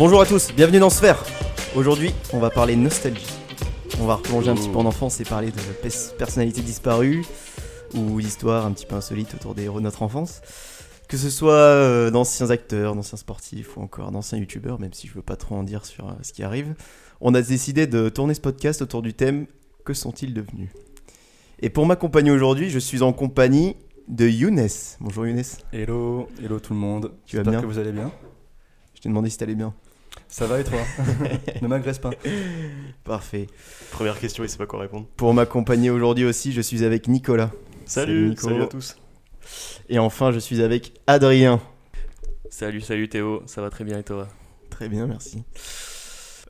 Bonjour à tous, bienvenue dans Sphère. Aujourd'hui, on va parler nostalgie. On va replonger un petit peu en enfance et parler de pers- personnalités disparues ou d'histoires un petit peu insolites autour des héros de notre enfance. Que ce soit euh, d'anciens acteurs, d'anciens sportifs ou encore d'anciens youtubeurs, même si je veux pas trop en dire sur euh, ce qui arrive, on a décidé de tourner ce podcast autour du thème Que sont-ils devenus? Et pour m'accompagner aujourd'hui, je suis en compagnie de Younes. Bonjour Younes, Hello, hello tout le monde. Tu vas J'espère bien que vous allez bien. je t'ai demandé si t'allais bien. Ça va et toi Ne m'agresse pas. Parfait. Première question, il sait pas quoi répondre. Pour m'accompagner aujourd'hui aussi, je suis avec Nicolas. Salut, Nico. salut à tous. Et enfin, je suis avec Adrien. Salut, salut Théo, ça va très bien et toi? Très bien, merci.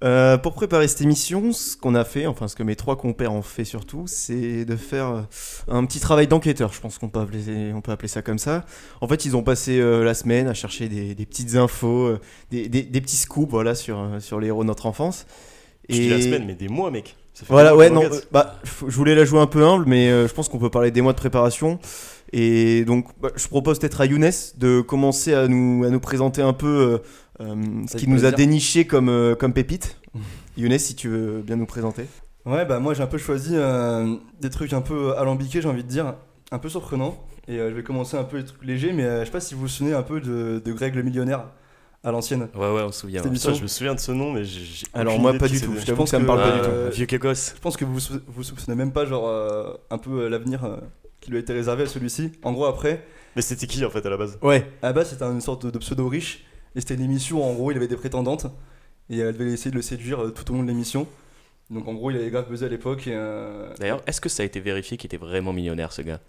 Euh, pour préparer cette émission, ce qu'on a fait, enfin ce que mes trois compères ont fait surtout, c'est de faire euh, un petit travail d'enquêteur. Je pense qu'on peut appeler, on peut appeler ça comme ça. En fait, ils ont passé euh, la semaine à chercher des, des petites infos, euh, des, des- des petits scoops, voilà, sur sur les héros de notre enfance. Je dis la semaine, mais des mois, mec. Ça fait Voilà, ouais, non, bah, je voulais la jouer un peu humble, mais je pense qu'on peut parler des mois de préparation. Et donc, bah, je propose peut-être à Younes de commencer à nous, à nous présenter un peu ce Avec qui nous a déniché comme, euh, comme pépite. Younes, si tu veux bien nous présenter. Ouais, bah moi j'ai un peu choisi euh, des trucs un peu alambiqués, j'ai envie de dire, un peu surprenants. Et euh, je vais commencer un peu les trucs légers, mais euh, je sais pas si vous vous souvenez un peu de, de Greg le millionnaire à l'ancienne. Ouais, ouais, on se souvient. Ouais. Ça, je me souviens de ce nom, mais j'ai. Alors, moi, pas du tout. Je pense que ça me parle pas euh, du tout. Un Vieux gosse. Je pense que vous vous sou- vous soupçonnez même pas, genre, euh, un peu euh, l'avenir euh, qui lui a été réservé à celui-ci. En gros, après, Mais c'était qui en fait à la base? Ouais, à la base c'était une sorte de, de pseudo riche, et c'était une émission, en gros, il avait des prétendantes, et elle devait essayer de le séduire euh, tout au long de l'émission. Donc en gros, il avait grave buzzé à l'époque, euh, D'ailleurs, est-ce que ça a été vérifié qu'il était vraiment millionnaire ce gars?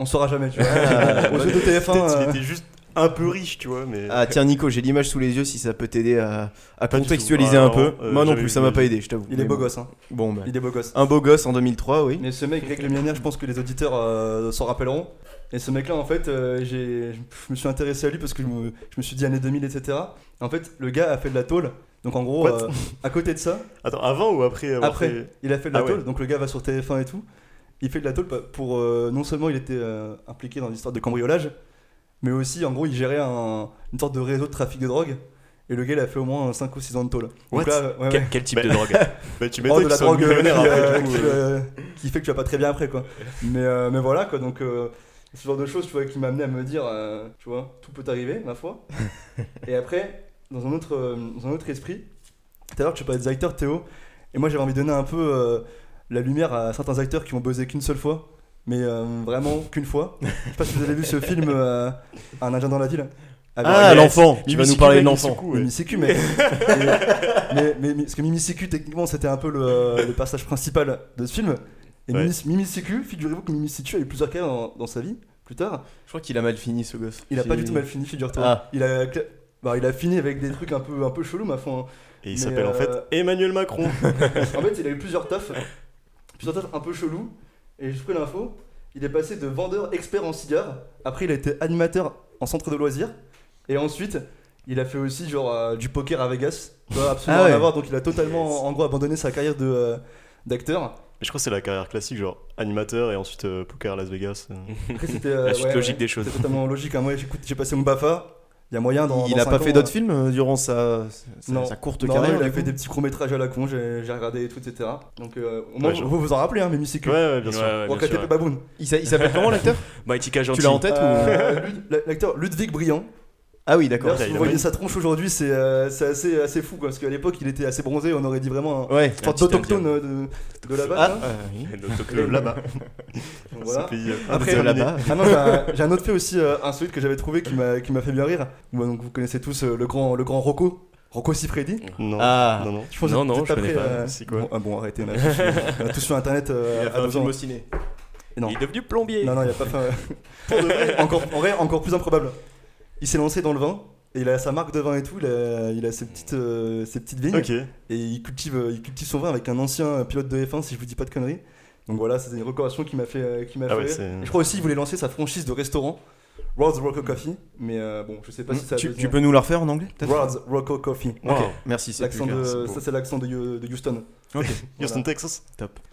On saura jamais, tu vois. Ah, Aux yeux de TF1, Peut-être euh, était juste un peu riche, tu vois, mais. Ah tiens Nico, j'ai l'image sous les yeux si ça peut t'aider à, contextualiser un Ah, peu. euh, Moi non plus, ça m'a pas aidé, je t'avoue. il est beau gosse, hein. Bon, bah. Il est beau gosse. Un beau gosse en 2003, oui. Mais ce mec, Greg le millionnaire, je pense que les auditeurs euh, s'en rappelleront. Et ce mec-là, en fait, euh, j'ai, je me suis intéressé à lui parce que je me, je me suis dit années 2000, etc. En fait, le gars a fait de la tôle. Donc en gros, euh, à côté de ça, Attends, avant ou après avoir Après. fait- il a fait de la Ah ouais. tôle. Donc le gars va sur TF1 et tout. Il fait de la tôle pour. euh, non seulement il était euh, impliqué dans l'histoire de cambriolage, mais aussi, en gros, il gérait un- une sorte de réseau de trafic de drogue. Et le gars, il a fait au moins 5 ou 6 ans de tôle. Donc What là, ouais, quel, ouais. quel type Bah, de drogue Bah, tu Oh, de la drogue euh, millionnaire qui, après, euh, qui, euh. euh, qui fait que tu vas pas très bien après quoi. Mais, euh, mais voilà quoi, donc euh, ce genre de choses tu vois qui m'a amené à me dire, euh, tu vois, tout peut arriver ma foi. et après, dans un autre, euh, dans un autre esprit, tout à l'heure tu parlais des acteurs Théo, et moi j'avais envie de donner un peu euh, la lumière à certains acteurs qui ont buzzé qu'une seule fois. Mais vraiment qu'une fois. Je sais pas si vous avez vu ce film Un agent dans la ville. Avec- Ah, l'enfant Tu vas nous parler de l'enfant. Mimi Siku, mais, mais, mais- mais- parce que Mimi techniquement, c'était un peu le, le personnage principal de ce film. Et Ouais. Mimi, figurez-vous que Mimi Siku a eu plusieurs carrières dans, dans sa vie, plus tard. Je crois qu'il a mal fini ce gosse. Il a pas du tout mal fini, figure-toi. Ah. Il, a, bah, il a fini avec des trucs un peu, un peu chelous, ma foi. hein. Et il s'appelle en euh, fait Emmanuel Macron. En fait, il a eu plusieurs tafs, plusieurs tafs un peu chelous. Et j'ai pris l'info, il est passé de vendeur expert en cigares. Après, il a été animateur en centre de loisirs. Et ensuite, il a fait aussi genre euh, du poker à Vegas. Vois, absolument Ah rien ouais. à voir. Donc, il a totalement, en gros, abandonné sa carrière de euh, d'acteur. Je crois que c'est la carrière classique, genre animateur et ensuite euh, poker à Las Vegas. euh. Après, c'était euh, La suite logique des choses. C'est totalement logique. hein. Moi, j'écoute- j'ai passé mon Bafa. Il y a moyen dans. Il dans a cinq pas ans, fait d'autres euh, films euh, durant sa, sa, Non. sa courte non, carrière il a fait coup des petits courts métrages à la con, j'ai regardé et tout, etc. Donc, euh, au moins, Ouais, je- vous vous en rappelez, hein, Mimi Siku. Ouais, ouais, bien sûr. ouais, bien sûr. Baboon. Il s'a- il s'appelle comment l'acteur? Gentil. Tu l'as en tête ou Euh, L'acteur Ludwig Briand. Ah oui, d'accord. Si il vous voyez pas sa tronche aujourd'hui, c'est euh, c'est assez, assez fou quoi, parce qu'à l'époque il était assez bronzé, on aurait dit vraiment un Ouais. sorte petit d'autochtone euh, de, de là-bas. Ah, hein. euh, oui. Là-bas. Voilà. Euh, Après, là-bas. Ah non, j'ai un- autre fait aussi euh, insolite que j'avais trouvé qui m'a qui m'a fait bien rire. Bon, donc vous connaissez tous euh, le grand le grand Rocco, Rocco Siffredi. Non. Ah. Non, non. Je pense Non, non, je connais prêts, pas. euh, C'est quoi bon, ah bon, arrêtez, on a tous, sur internet Il a fait à un 12 film ans. au ciné. Il est devenu plombier. Non, non, il n'y a pas fait. Pour de vrai, encore, en vrai, encore plus improbable. Il s'est lancé dans le vin. Et il a sa marque de vin et tout, il a, il a ses, petites, euh, ses petites vignes. Et il cultive, euh, il cultive son vin avec un ancien pilote de F1, si je vous dis pas de conneries. Donc voilà, c'est une recommandation qui m'a fait, euh, qui m'a Ah fait ouais, je crois aussi qu'il voulait lancer sa franchise de restaurant, World's Rocco Coffee. Mais euh, bon, je sais pas si ça. a tu, tu peux nous la refaire en anglais World's Rocco Coffee. Ok, Wow. merci. c'est L'accent plus de, clair, c'est beau. ça c'est l'accent de, Houston. Ok. Houston, Texas.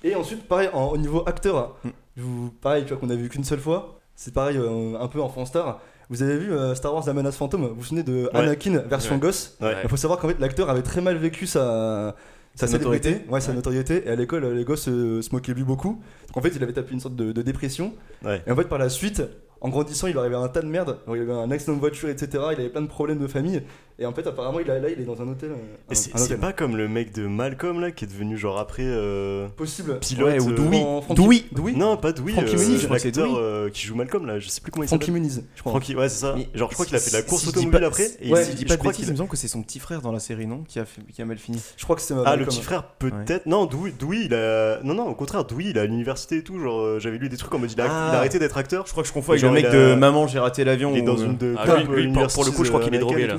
Et ensuite, pareil, en- au niveau acteur, Mm. pareil, tu vois qu'on a vu qu'une seule fois. C'est pareil, euh, un peu enfant star. Vous avez vu euh, Star Wars La menace fantôme Vous vous souvenez de Anakin version gosse. Il faut savoir qu'en fait l'acteur avait très mal vécu sa, sa, Sa célébrité, notoriété. ouais, sa Ouais. notoriété. Et à l'école, les gosses euh, se moquaient lui beaucoup. Donc en fait, il avait tapé une sorte de, de dépression. Ouais. Et en fait, par la suite, en grandissant, il arrivait un tas de merde. Alors, il avait un accident de voiture, etc. Il avait plein de problèmes de famille. Et en fait, apparemment, il a, là, il est dans un hôtel. euh, Et un- c'est pas comme le mec de Malcolm là qui est devenu genre après euh, possible. pilote. Ouais, ou euh, Dewey. Dewey Non, pas Dewey. Frankie euh, Muniz, je crois que Dewey. euh, qui joue Malcolm là, je sais plus comment il Frankie s'appelle. Muniz, je crois. Frankie, ouais, c'est ça. Mais Genre, je crois qu'il a fait de la course si je automobile pas- après. Et Ouais, il- Si je dis je pas de crois bêtises, qu'il il me semble que c'est son petit frère dans la série, non qui a, fait- qui a mal fini. Je crois que c'est Ah, le petit frère, peut-être. Non, Dewey, il a. Non, non, au contraire, Dewey, il a à l'université et tout. Genre, euh, j'avais lu des trucs en mode il a, Ah. il a arrêté d'être acteur. Je crois que je confonds avec Genre, le mec de Maman, j'ai raté l'avion. Il est dans une de. Ah, pour, le coup, je crois qu'il est euh, drogué là.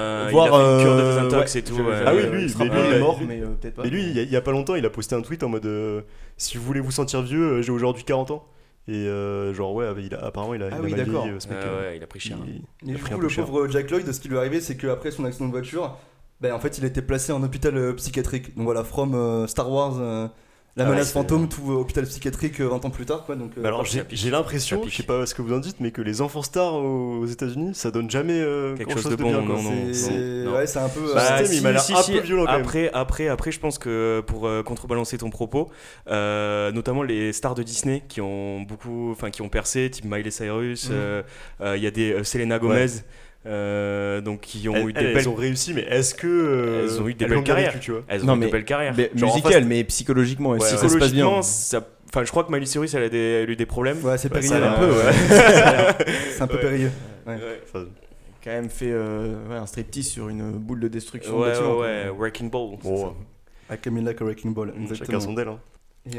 Euh, voire, il a fait une cure de euh, désintox ouais, et tout. Ah oui, je- lui, mais il est mort, mais euh, peut-être pas. Mais lui, il y, a, il y a pas longtemps, il a posté un tweet en mode Si vous voulez vous sentir vieux, j'ai aujourd'hui 40 ans. Et euh, genre, ouais, il a- apparemment, il a, Ah il a oui, mal d'accord. ce mec. Ah euh, ouais, il a pris cher. il- Et il a du coup, le cher. pauvre Jack Lloyd, ce qui lui est arrivé, c'est qu'après son accident de voiture, ben, en fait, il a été placé en hôpital psychiatrique. Donc voilà, from euh, Star Wars, euh, la Ah ouais, menace fantôme, tout euh, hôpital psychiatrique euh, 20 ans plus tard. Quoi, donc, euh, Mais alors, j'ai l'impression, je sais pas ce que vous en dites, mais que les enfants stars aux, aux États-Unis, ça donne jamais euh, Quelque grand chose de bon, bien. quoi. non, non. c'est c'est- non. ouais, c'est un peu. Bah, système, il m'a l'air un peu violent, quand même. Après, après, après, je pense que pour euh, contrebalancer ton propos, euh, notamment les stars de Disney qui ont beaucoup, enfin qui ont percé, type Miley Cyrus, euh, il y a des euh, Selena Gomez, euh, donc qui ont Elles, eu des elles belles, ont réussi, mais est-ce que. euh, Elles ont eu des elles belles carrières. vécu, tu vois elles ont Non, eu mais- de belles carrières. Mais Genre, en musical, mais psychologiquement, Ouais, si ouais. ça se passe bien. Psychologiquement, ça- Enfin, je crois que Miley Cyrus, elle a, des, elle a eu des problèmes. Ouais, c'est Ouais, périlleux. ça a un peu, ouais. c'est un peu Ouais. périlleux. Enfin, quand même fait euh, ouais, un striptease sur une boule de destruction. de Ouais, ouais, ouais, Wrecking Ball. bon, Avec Camilla like a Wrecking Ball. chacun Exactement. son d'elle. Hein. Et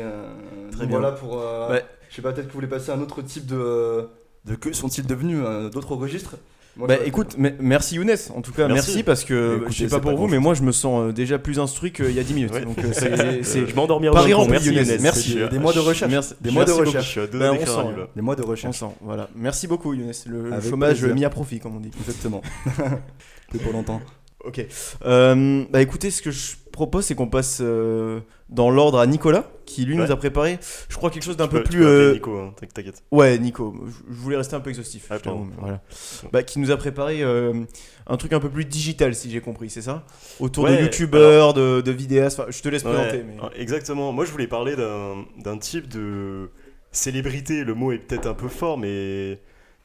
Très bien. voilà pour. Ouais. Je sais pas, peut-être que vous voulez passer à un autre type de. de que sont-ils devenus D'autres registres Moi, Bah écoute, me- merci Younes, en tout cas merci, Merci. parce que Écoutez, je sais pas pas pour vous, mais moi je me sens euh, déjà plus instruit qu'il y a 10 minutes. Ouais. Donc euh, c'est- c'est Je m'endormirai Paris rempli, Merci Younes. Merci. Des mois de recherche. Merci. Des mois de recherche. Ben. Des mois de On recherche. sent, voilà. Merci beaucoup Younes, le chômage mis à profit comme on dit. Exactement. C'était pour longtemps. Ok. Euh, bah écoutez, ce que je propose, c'est qu'on passe euh, dans l'ordre à Nicolas, qui lui Ouais. nous a préparé, je crois, quelque chose d'un peu peux- plus. euh, Nico, hein, t'inquiète. Ouais, Nico. Je- voulais rester un peu exhaustif. Ah, voilà. Bah, qui nous a préparé euh, un truc un peu plus digital, si j'ai compris, c'est ça? Autour de youtubeurs, de, de vidéastes. Enfin, je te laisse présenter. Ouais, mais... Exactement. Moi, je voulais parler d'un type de célébrité. Le mot est peut-être un peu fort, mais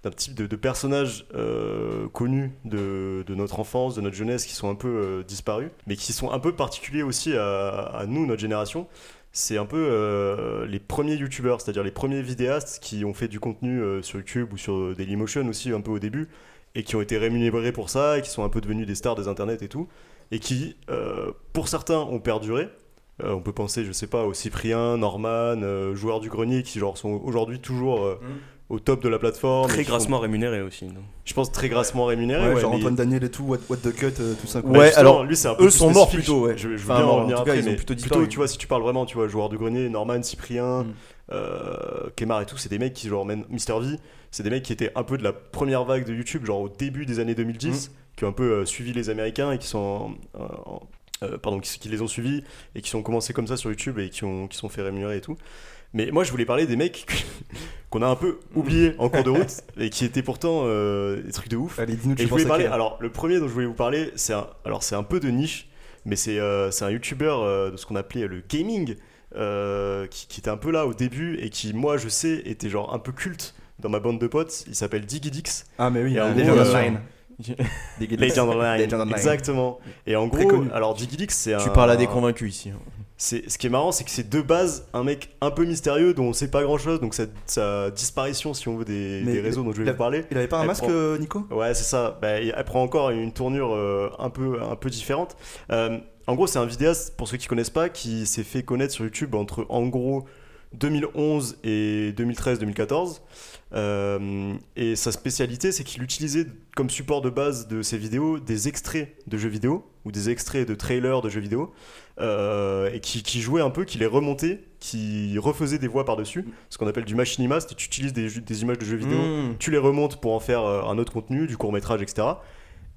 d'un type de, de personnage euh, connu de, notre enfance, de notre jeunesse, qui sont un peu euh, disparus, mais qui sont un peu particuliers aussi à, nous, notre génération. C'est un peu euh, les premiers youtubeurs, c'est-à-dire les premiers vidéastes qui ont fait du contenu sur YouTube ou sur Dailymotion aussi un peu au début, et qui ont été rémunérés pour ça, et qui sont un peu devenus des stars des internets et tout, et qui, pour certains, ont perduré, on peut penser, je sais pas, au Cyprien, Norman, joueurs du grenier qui genre sont aujourd'hui toujours Mhm. Au top de la plateforme. Très grassement rémunéré aussi. non? Je pense très grassement rémunérés. Ouais, ouais, genre mais- Antoine Daniel et tout, What, what the Cut, euh, tout ça. quoi. Ouais, alors, lui c'est un peu eux plus sont morts plutôt, ouais. Je, je veux Enfin, bien en en revenir tout cas, après, ils ont mais plutôt plutôt, disparu. tu vois, si tu parles vraiment, tu vois, joueurs du grenier, Norman, Cyprien, Mm. euh, Kemar et tout, c'est des mecs qui genre Mister V, c'est des mecs qui étaient un peu de la première vague de YouTube, genre au début des années 2010, qui ont un peu euh, suivi les Américains et qui sont en- en- euh, pardon, qui, qui les ont suivis et qui sont commencés comme ça sur YouTube et qui ont qui sont fait rémunérer et tout. Mais moi, je voulais parler des mecs qu'on a un peu oubliés en cours de route et qui étaient pourtant euh, des trucs de ouf. Allez, dis-nous, Et je voulais parler. Alors, le premier dont je voulais vous parler, c'est un, alors c'est un peu de niche, mais c'est euh, c'est un youtubeur euh, de ce qu'on appelait le gaming, euh, qui, qui était un peu là au début et qui, moi, je sais, était genre un peu culte dans ma bande de potes. Il s'appelle Digidix. Ah, mais oui, Legend. Legend Online. Exactement. Et en Très gros, connu. alors Digidix, c'est un. Tu parles à des convaincus ici. Ce qui est marrant, c'est que c'est de base un mec un peu mystérieux dont on sait pas grand chose. Donc sa, sa disparition, si on veut, des, des réseaux dont je vais vous parler. Il avait pas un masque, prend- euh, Nico? Ouais, c'est ça. Bah, elle prend encore une tournure euh, un, peu, un peu différente. Euh, en gros, c'est un vidéaste, pour ceux qui connaissent pas, qui s'est fait connaître sur YouTube entre, en gros, 2011 et 2013-2014. Euh, et sa spécialité, c'est qu'il utilisait comme support de base de ses vidéos des extraits de jeux vidéo ou des extraits de trailers de jeux vidéo euh, et qui, qui jouait un peu, qui les remontait, qui refaisait des voix par-dessus, ce qu'on appelle du machinima, c'est tu utilises des, images de jeux vidéo Mmh. tu les remontes pour en faire euh, un autre contenu, du court métrage, etc.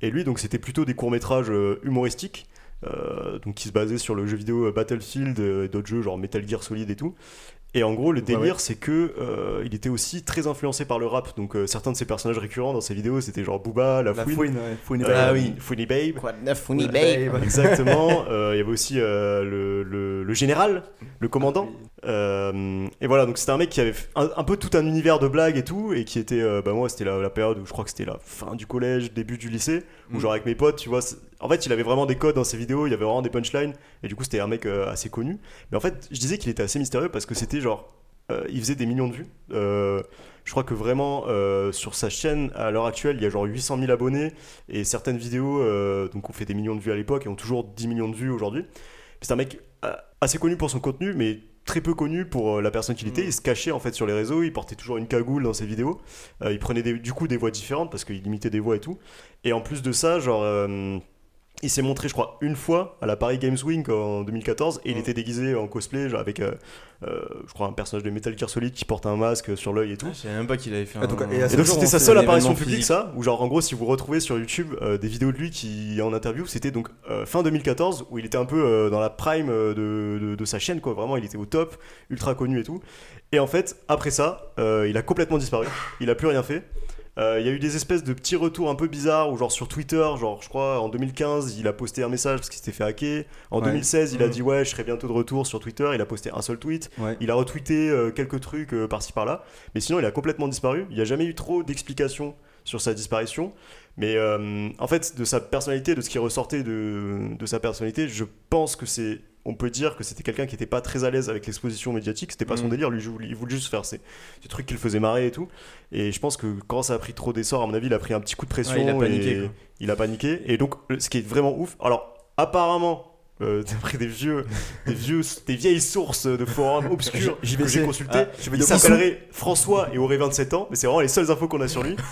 Et lui, donc, c'était plutôt des courts métrages euh, humoristiques, euh, donc qui se basaient sur le jeu vidéo Battlefield et d'autres jeux genre Metal Gear Solid et tout. Et en gros, le Ouais, délire, c'est que euh, il était aussi très influencé par le rap. Donc, euh, certains de ses personnages récurrents dans ses vidéos, c'était genre Booba, La, La Fouine, fouine, ouais. Fouine et euh, Ah Babe. oui. Fouine Babe. Quoi de neuf, Funny Ouais, Babe Exactement. Euh, Il y avait aussi euh, le, le- le général, le commandant. Euh, et voilà, donc c'était un mec qui avait un, un peu tout un univers de blagues et tout, et qui était, euh, bah moi, c'était la, la période où je crois que c'était la fin du collège, début du lycée, où Mm. genre avec mes potes, tu vois, en fait, il avait vraiment des codes dans ses vidéos, il y avait vraiment des punchlines, et du coup, c'était un mec euh, assez connu. Mais en fait, je disais qu'il était assez mystérieux parce que c'était genre, il faisait des millions de vues. Je crois que vraiment sur sa chaîne à l'heure actuelle, il y a genre 800 000 abonnés et certaines vidéos donc ont fait des millions de vues à l'époque et ont toujours 10 millions de vues aujourd'hui. C'est un mec assez connu pour son contenu, mais très peu connu pour euh, la personne qu'il était. Il se cachait en fait sur les réseaux, il portait toujours une cagoule dans ses vidéos. Euh, il prenait des- du coup des voix différentes parce qu'il imitait des voix et tout. Et en plus de ça, genre. euh, il s'est montré, je crois, une fois à la Paris Games Week en 2014 et il Mm. était déguisé en cosplay, genre avec, euh, euh, je crois, un personnage de Metal Gear Solid qui porte un masque sur l'œil et tout. Ah, Je savais même pas qu'il avait fait Ah, donc, un... et donc c'était on sa seule apparition publique ça, où genre en gros si vous retrouvez sur YouTube euh, des vidéos de lui qui est en interview, c'était donc euh, fin 2014 où il était un peu euh, dans la prime de, de- de sa chaîne quoi, vraiment il était au top, ultra connu et tout. Et en fait après ça, euh, il a complètement disparu, il a plus rien fait. Euh, Il y a eu des espèces de petits retours un peu bizarres, où genre sur Twitter, genre je crois en 2015, il a posté un message parce qu'il s'était fait hacker. En Ouais. 2016, il a Mhm. dit ouais, je serai bientôt de retour sur Twitter. Il a posté un seul tweet. Ouais. Il a retweeté euh, quelques trucs euh, par-ci par-là, mais sinon il a complètement disparu. Il n'y a jamais eu trop d'explications sur sa disparition. Mais en fait, de sa personnalité, de ce qui ressortait de, de sa personnalité, je pense que c'est. On peut dire que c'était quelqu'un qui n'était pas très à l'aise avec l'exposition médiatique, c'était pas son Mhm. délire, lui, il voulait juste faire ces, ces trucs qui le faisaient marrer et tout. Et je pense que quand ça a pris trop d'essor, à mon avis, il a pris un petit coup de pression. Ouais, il a paniqué, et il a paniqué. Et donc, le- ce qui est vraiment ouf, alors apparemment, euh, d'après des vieux, des vieux, des vieilles sources de forums obscurs J'y vais que j'ai essayer. consulté, Ah, je vais il s'appellerait François et aurait 27 ans, mais c'est vraiment les seules infos qu'on a sur lui.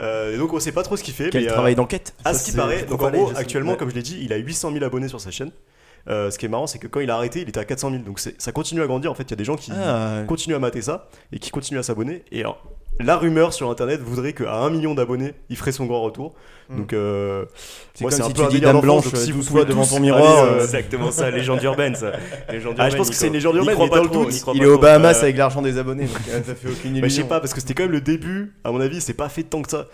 Euh, et donc on sait pas trop ce qu'il fait. Quel mais, euh, travail d'enquête à ce qui paraît, donc en gros, je actuellement, Ouais. comme je l'ai dit, il a 800 000 abonnés sur sa chaîne. Euh, ce qui est marrant, c'est que quand il a arrêté, il était à 400 000. Donc ça continue à grandir. En fait, il y a des gens qui Ah, continuent à mater ça et qui continuent à s'abonner. Et alors, la rumeur sur internet voudrait qu'à 1 million d'abonnés, il ferait son grand retour. Hmm. Donc, euh, moi, c'est un si peu un tu dis délire Blanche, donc si si vous soit devant ton miroir. euh, euh, Exactement ça, légende urbaine ça. Légende Ah, je pense que c'est une légende urbaine, mais dans le doute, Il est au trop. Bahamas Euh, avec l'argent des abonnés, donc euh, ça fait aucune illusion. Bah, je sais pas, parce que c'était quand même le début. À mon avis, c'est pas fait tant que ça.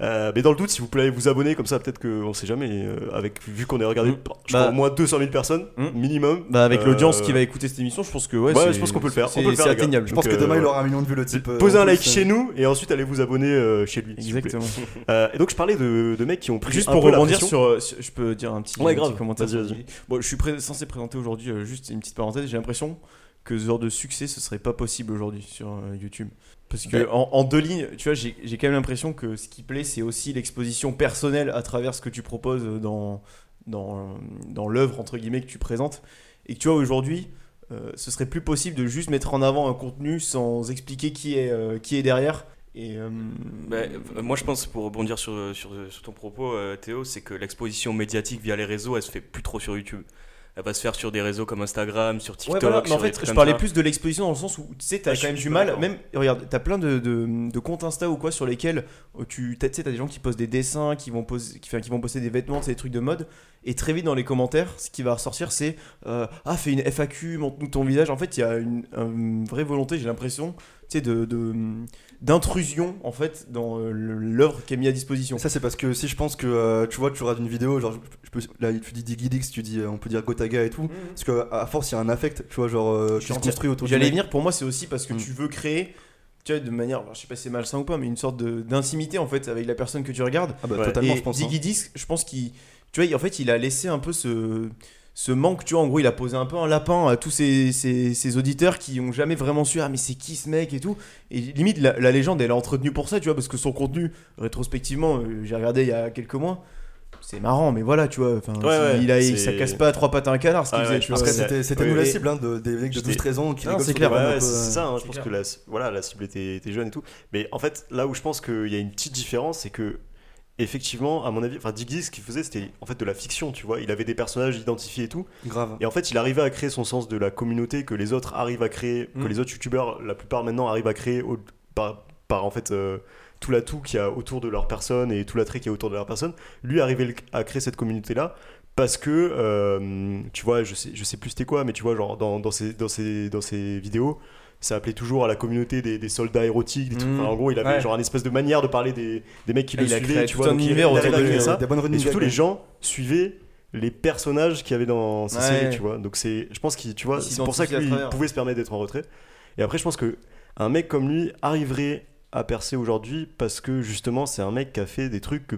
Euh, mais dans le doute, si vous pouvez vous abonner comme ça, peut-être qu'on sait jamais. euh, avec vu qu'on est regardé, Mm. je crois Bah. au moins 200 000 personnes Mm. minimum. Bah, avec Euh, l'audience qui va écouter cette émission, je pense que ouais, Ouais, c'est- je pense qu'on peut le faire. c'est- On peut le faire, C'est les gars. atteignable. Je pense que demain euh, il aura un million de vues le type. euh, Posez en un plus, like euh, chez nous et ensuite allez vous abonner euh, chez lui. s'il vous plaît. Exactement. Euh, et donc je parlais de, de mecs qui ont pris Juste un pour peu la rebondir pression. sur, euh, sur- je peux dire un petit, Ouais, un grave. petit commentaire. Vas-y, vas-y. Bon, je suis pré- censé présenter aujourd'hui euh, juste une petite parenthèse. J'ai l'impression que ce genre de succès, ce serait pas possible aujourd'hui sur euh, YouTube. Parce que Ouais. en, en deux lignes, tu vois, j'ai quand même l'impression que ce qui plaît, c'est aussi l'exposition personnelle à travers ce que tu proposes dans dans, dans l'œuvre entre guillemets que tu présentes. Et que tu vois aujourd'hui, euh, ce serait plus possible de juste mettre en avant un contenu sans expliquer qui est euh, qui est derrière. Et euh, Bah, euh, moi, je pense, pour rebondir sur, sur, sur ton propos, euh, Théo, c'est que l'exposition médiatique via les réseaux, elle se fait plus trop sur YouTube. Elle va se faire sur des réseaux comme Instagram, sur TikTok. Ouais, voilà, mais en sur fait, je parlais ça. plus de l'exposition dans le sens où tu sais, t'as quand même du mal. Même, regarde, t'as plein de, de, de comptes Insta ou quoi sur lesquels euh, tu sais, t'as des gens qui postent des dessins, qui vont, poser, qui, enfin, qui vont poster des vêtements, c'est des trucs de mode. Et très vite dans les commentaires, ce qui va ressortir, c'est euh, Ah, fais une FAQ, montre-nous ton visage. En fait, il y a une, une vraie volonté, j'ai l'impression, de. de d'intrusion en fait dans euh, l'œuvre qui est mise à disposition. Ça c'est parce que si je pense que euh, tu vois tu regardes une vidéo genre je, peux là tu dis Digidix tu dis euh, on peut dire Gotaga et tout parce que à force il y a un affect tu vois genre euh, Je qui suis se construit autour J'allais venir, pour moi, c'est aussi parce que Mm. tu veux créer, tu vois, de manière, je sais pas si c'est malsain ou pas, mais une sorte de- d'intimité en fait avec la personne que tu regardes. ah bah Ouais. totalement et je pense hein. Diggy Disc, je pense qu'il, tu vois, en fait, il a laissé un peu ce, ce manque, tu vois, en gros, il a posé un peu un lapin à tous ces, ces, ces auditeurs qui ont jamais vraiment su, ah, mais c'est qui ce mec et tout. Et limite, la, la légende, elle est entretenue pour ça, tu vois, parce que son contenu, rétrospectivement, euh, j'ai regardé il y a quelques mois. C'est marrant, mais voilà, tu vois. enfin, Ouais, ouais, il a, ça casse pas à trois pattes à un canard ce qu'il Ah faisait, ouais, tu vois. c'était c'était oui, nous la et- cible hein, de, des mecs de J'étais- 12-13 ans qui Non, c'est clair. c'est euh, ça, hein, je pense clair. que la, voilà, la cible était, était jeune et tout. Mais en fait, là où je pense qu'il y a une petite différence, c'est que, effectivement, à mon avis, enfin, Diggy, ce qu'il faisait, c'était en fait de la fiction, tu vois. Il avait des personnages identifiés et tout. grave Et en fait, il arrivait à créer son sens de la communauté que les autres arrivent à créer, que Mm. les autres youtubeurs, la plupart maintenant, arrivent à créer au- par, par en fait euh, tout l'atout qu'il y a autour de leur personne et tout l'attrait qu'il y a autour de leur personne. Lui arrivait à créer cette communauté-là parce que, euh, tu vois, je sais, je sais plus c'était quoi, mais tu vois, genre dans, dans, ses, dans, ses, dans ses vidéos, ça appelait toujours à la communauté des, des soldats érotiques, des trucs. Enfin, en gros, il avait Ouais. genre une espèce de manière de parler des, des mecs qui Et le suivaient, tu vois. un donc il- univers il ouais. ça. Des bonnes Et surtout, les gens suivaient les personnages qu'il y avait dans ces Ouais. séries, tu vois. Donc, c'est, je pense qu'il, tu vois, c'est pour ça que s'identifie à lui, il travers. pouvait se permettre d'être en retrait. Et après, je pense que un mec comme lui arriverait à percer aujourd'hui parce que justement, c'est un mec qui a fait des trucs que.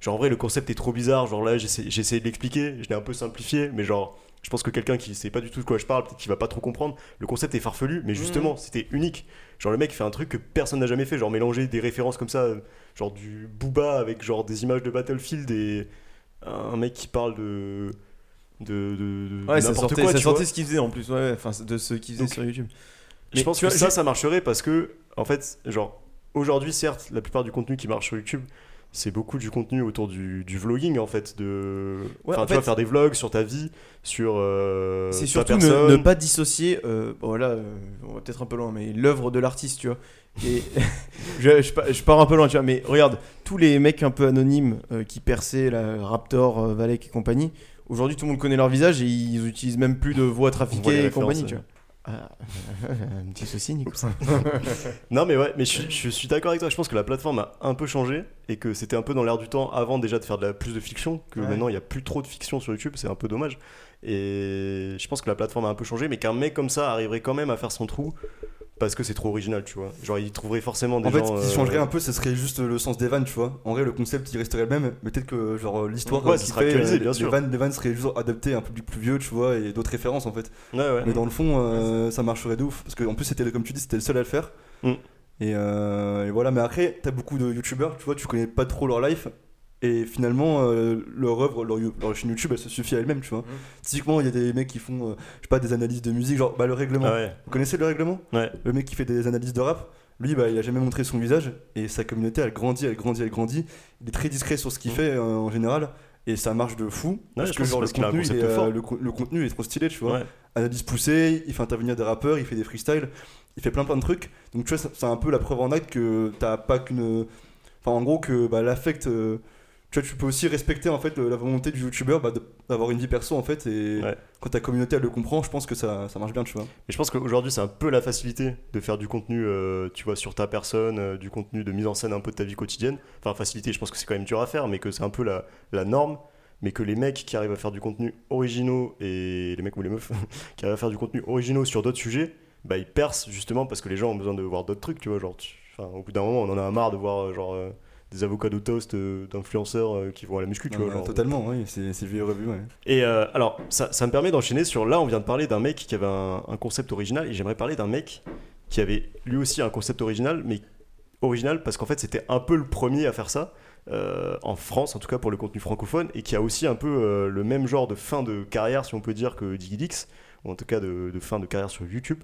Genre, en vrai, le concept est trop bizarre. Genre, là, j'essaie j'ai essayé de l'expliquer, je l'ai un peu simplifié, mais genre. Je pense que quelqu'un qui sait pas du tout de quoi je parle, peut-être qu'il va pas trop comprendre. Le concept est farfelu, mais justement, c'était unique. Genre, le mec fait un truc que personne n'a jamais fait. Genre, mélanger des références comme ça, euh, genre du Booba avec genre des images de Battlefield et un mec qui parle de. de, de, de Ouais, ça sortait, quoi. ça sortait ce qu'il faisait en plus, ouais, de ce qu'il faisait Donc, sur YouTube. Je pense tu que vois, ça, ça marcherait parce que, en fait, genre, aujourd'hui, certes, la plupart du contenu qui marche sur YouTube, c'est beaucoup du contenu autour du, du vlogging, en fait. De... Ouais, en tu vois, fait- faire des vlogs sur ta vie, sur euh, C'est surtout ne, personne. ne pas dissocier, euh, bon là, euh, on va peut-être un peu loin, mais l'œuvre de l'artiste, tu vois. Et je, je pa- je pars un peu loin, tu vois, mais regarde, tous les mecs un peu anonymes euh, qui perçaient, la Raptor, Valek et compagnie, aujourd'hui tout le monde connaît leur visage et ils utilisent même plus de voix trafiquées et compagnie, tu vois. Ah, un petit souci, Nico. Non, mais ouais, mais je, suis- je suis d'accord avec toi. Je pense que la plateforme a un peu changé et que c'était un peu dans l'air du temps avant déjà de faire de la, plus de fiction. Que Ouais. maintenant, il n'y a plus trop de fiction sur YouTube, c'est un peu dommage. Et je pense que la plateforme a un peu changé, mais qu'un mec comme ça arriverait quand même à faire son trou parce que c'est trop original, tu vois. Genre, il trouverait forcément des En fait, gens. ce qui euh, changerait un peu, ce serait juste le sens des vannes, tu vois. En vrai, le concept il resterait le même, mais peut-être que genre l'histoire, Ouais, euh, sera fait, actualisé, euh, bien les, sûr. vannes, les vannes seraient juste adaptées à un public plus vieux, tu vois, et d'autres références en fait. Ouais, ouais. Mais dans le fond, euh, ça marcherait de ouf. Parce qu'en plus, c'était comme tu dis, c'était le seul à le faire. Mm. Et, euh, et voilà, mais après, t'as beaucoup de youtubeurs, tu vois, tu connais pas trop leur life. Et finalement, euh, leur œuvre, leur, leur chaîne YouTube, elle se suffit à elle-même, tu vois. Typiquement, il y a des mecs qui font, euh, je sais pas, des analyses de musique, genre bah, le règlement. Ah ouais. Vous connaissez le règlement? Ouais. Le mec qui fait des analyses de rap, lui, bah, il a jamais montré son visage. Et sa communauté, elle grandit, elle grandit, elle grandit. Il est très discret sur ce qu'il Mm. fait euh, en général. Et ça marche de fou. parce je que genre, le, parce un contenu, il est, euh, le, co- le contenu est trop stylé, tu vois Ouais. analyse poussée, il fait intervenir des rappeurs, il fait des freestyles, il fait plein plein de trucs. Donc tu vois, c'est- c'est un peu la preuve en acte que t'as pas qu'une. Enfin, en gros, que bah, l'affect. Tu vois, tu peux aussi respecter en fait la volonté du youtubeur bah, d'avoir une vie perso en fait. Et Ouais. quand ta communauté elle le comprend, je pense que ça, ça marche bien, tu vois. Mais je pense qu'aujourd'hui, c'est un peu la facilité de faire du contenu, euh, tu vois, sur ta personne, euh, du contenu de mise en scène un peu de ta vie quotidienne. Enfin, facilité, je pense que c'est quand même dur à faire, mais que c'est un peu la, la norme. Mais que les mecs qui arrivent à faire du contenu originaux et les mecs ou les meufs qui arrivent à faire du contenu originaux sur d'autres sujets, bah ils percent justement parce que les gens ont besoin de voir d'autres trucs, tu vois. Genre, tu- enfin, au bout d'un moment, on en a marre de voir euh, genre euh, des avocats de toast euh, d'influenceurs euh, qui vont à la muscu, tu vois. Genre. totalement, oui, c'est vu et revu. Ouais. Et euh, alors, ça, ça me permet d'enchaîner sur là, on vient de parler d'un mec qui avait un, un concept original, et j'aimerais parler d'un mec qui avait lui aussi un concept original, mais original parce qu'en fait c'était un peu le premier à faire ça, euh, en France en tout cas pour le contenu francophone, et qui a aussi un peu le même genre de fin de carrière, si on peut dire, que Digidix, ou en tout cas de, de fin de carrière sur YouTube,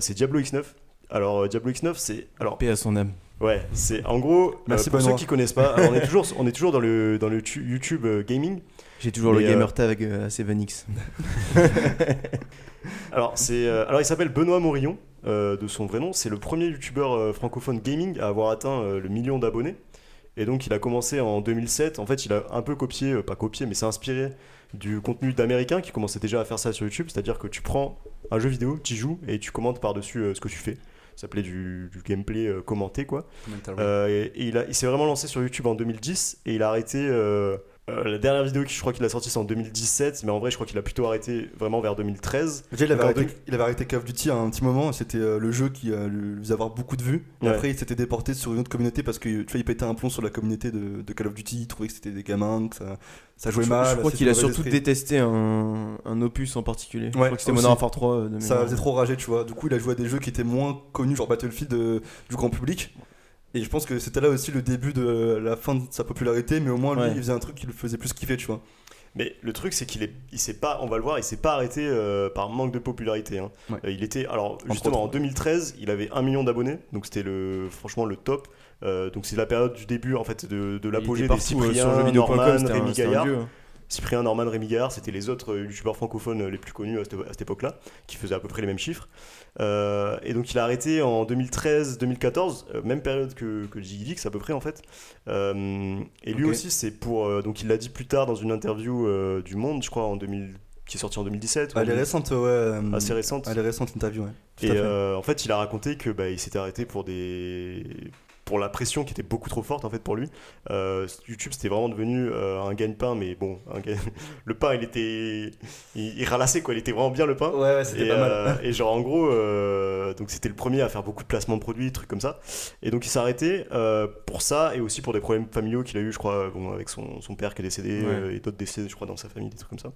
c'est Diablo X9. Alors euh, Diablo X9, c'est... Alors, Paix à son âme. Ouais, c'est en gros, euh, Merci, pour ceux Benoît. qui connaissent pas, alors, on est toujours, on est toujours dans le, dans le tu- YouTube euh, gaming, J'ai toujours Mais, le euh, gamer tag euh, à 7X. Alors, c'est, euh, alors il s'appelle Benoît Morillon, euh, de son vrai nom. C'est le premier youtubeur euh, francophone gaming à avoir atteint euh, le million d'abonnés. Et donc, il a commencé en 2007. En fait, il a un peu copié, euh, pas copié, mais s'est inspiré du contenu d'américains qui commençaient déjà à faire ça sur YouTube. C'est-à-dire que tu prends un jeu vidéo, tu y joues et tu commentes par-dessus euh, ce que tu fais. Ça s'appelait du, du gameplay euh, commenté, quoi. Euh, et, et il, s'est vraiment lancé sur YouTube en 2010 et il a arrêté. Euh, la dernière vidéo que je crois qu'il a sortie c'est en 2017, mais en vrai je crois qu'il a plutôt arrêté vraiment vers 2013. Déjà, il avait, arrêté, il avait arrêté Call of Duty à un petit moment, c'était euh, le jeu qui euh, lui faisait avoir beaucoup de vues. Et Ouais. après, il s'était déporté sur une autre communauté parce que tu vois, il pétait un plomb sur la communauté de, de Call of Duty, il trouvait que c'était des gamins, que ça, ça jouait Je, mal. je crois qu'il a surtout esprit. détesté un, un opus en particulier. je crois que c'était. Modern Warfare 3 euh, de Ça faisait trop rager, tu vois. Du coup, il a joué à des jeux qui étaient moins connus, genre Battlefield euh, du grand public. Et je pense que c'était là aussi le début de la fin de sa popularité, mais au moins lui, Ouais. il faisait un truc qui le faisait plus kiffer, tu vois. Mais le truc, c'est qu'il est, il s'est pas, on va le voir, il s'est pas arrêté euh, par manque de popularité. hein. Ouais. Euh, il était, alors justement, en autres. 2013, il avait un million d'abonnés, donc c'était le, franchement le top. Euh, donc c'est la période du début en fait de, de l'apogée des Cyprien, Norman, Rémi Gaillard. hein. Cyprien, Norman, Rémi Gaillard, c'était les autres youtubeurs francophones les plus connus à cette, à cette époque-là, qui faisaient à peu près les mêmes chiffres. Euh, et donc il a arrêté en 2013-2014, euh, même période que, que à peu près en fait. Euh, et lui aussi, c'est pour. euh, donc il l'a dit plus tard dans une interview du Monde, je crois en qui est sortie en 2017. ou Elle est en- récente, ouais. Assez récente. Elle est récente, l'interview, ouais. Tout Et fait. en fait, il a raconté que bah, il s'était arrêté pour des pour la pression qui était beaucoup trop forte en fait pour lui. Euh, YouTube c'était vraiment devenu euh, un gagne-pain, mais bon, un gagne- le pain il était il, il ralassait quoi, il était vraiment bien le pain. Ouais, ouais, c'était pas mal. euh, et genre en gros, euh, donc c'était le premier à faire beaucoup de placements de produits, trucs comme ça. Et donc il s'est arrêté pour ça et aussi pour des problèmes familiaux qu'il a eu, je crois, bon, avec son, son père qui est décédé Ouais. et d'autres décédés, je crois, dans sa famille, des trucs comme ça.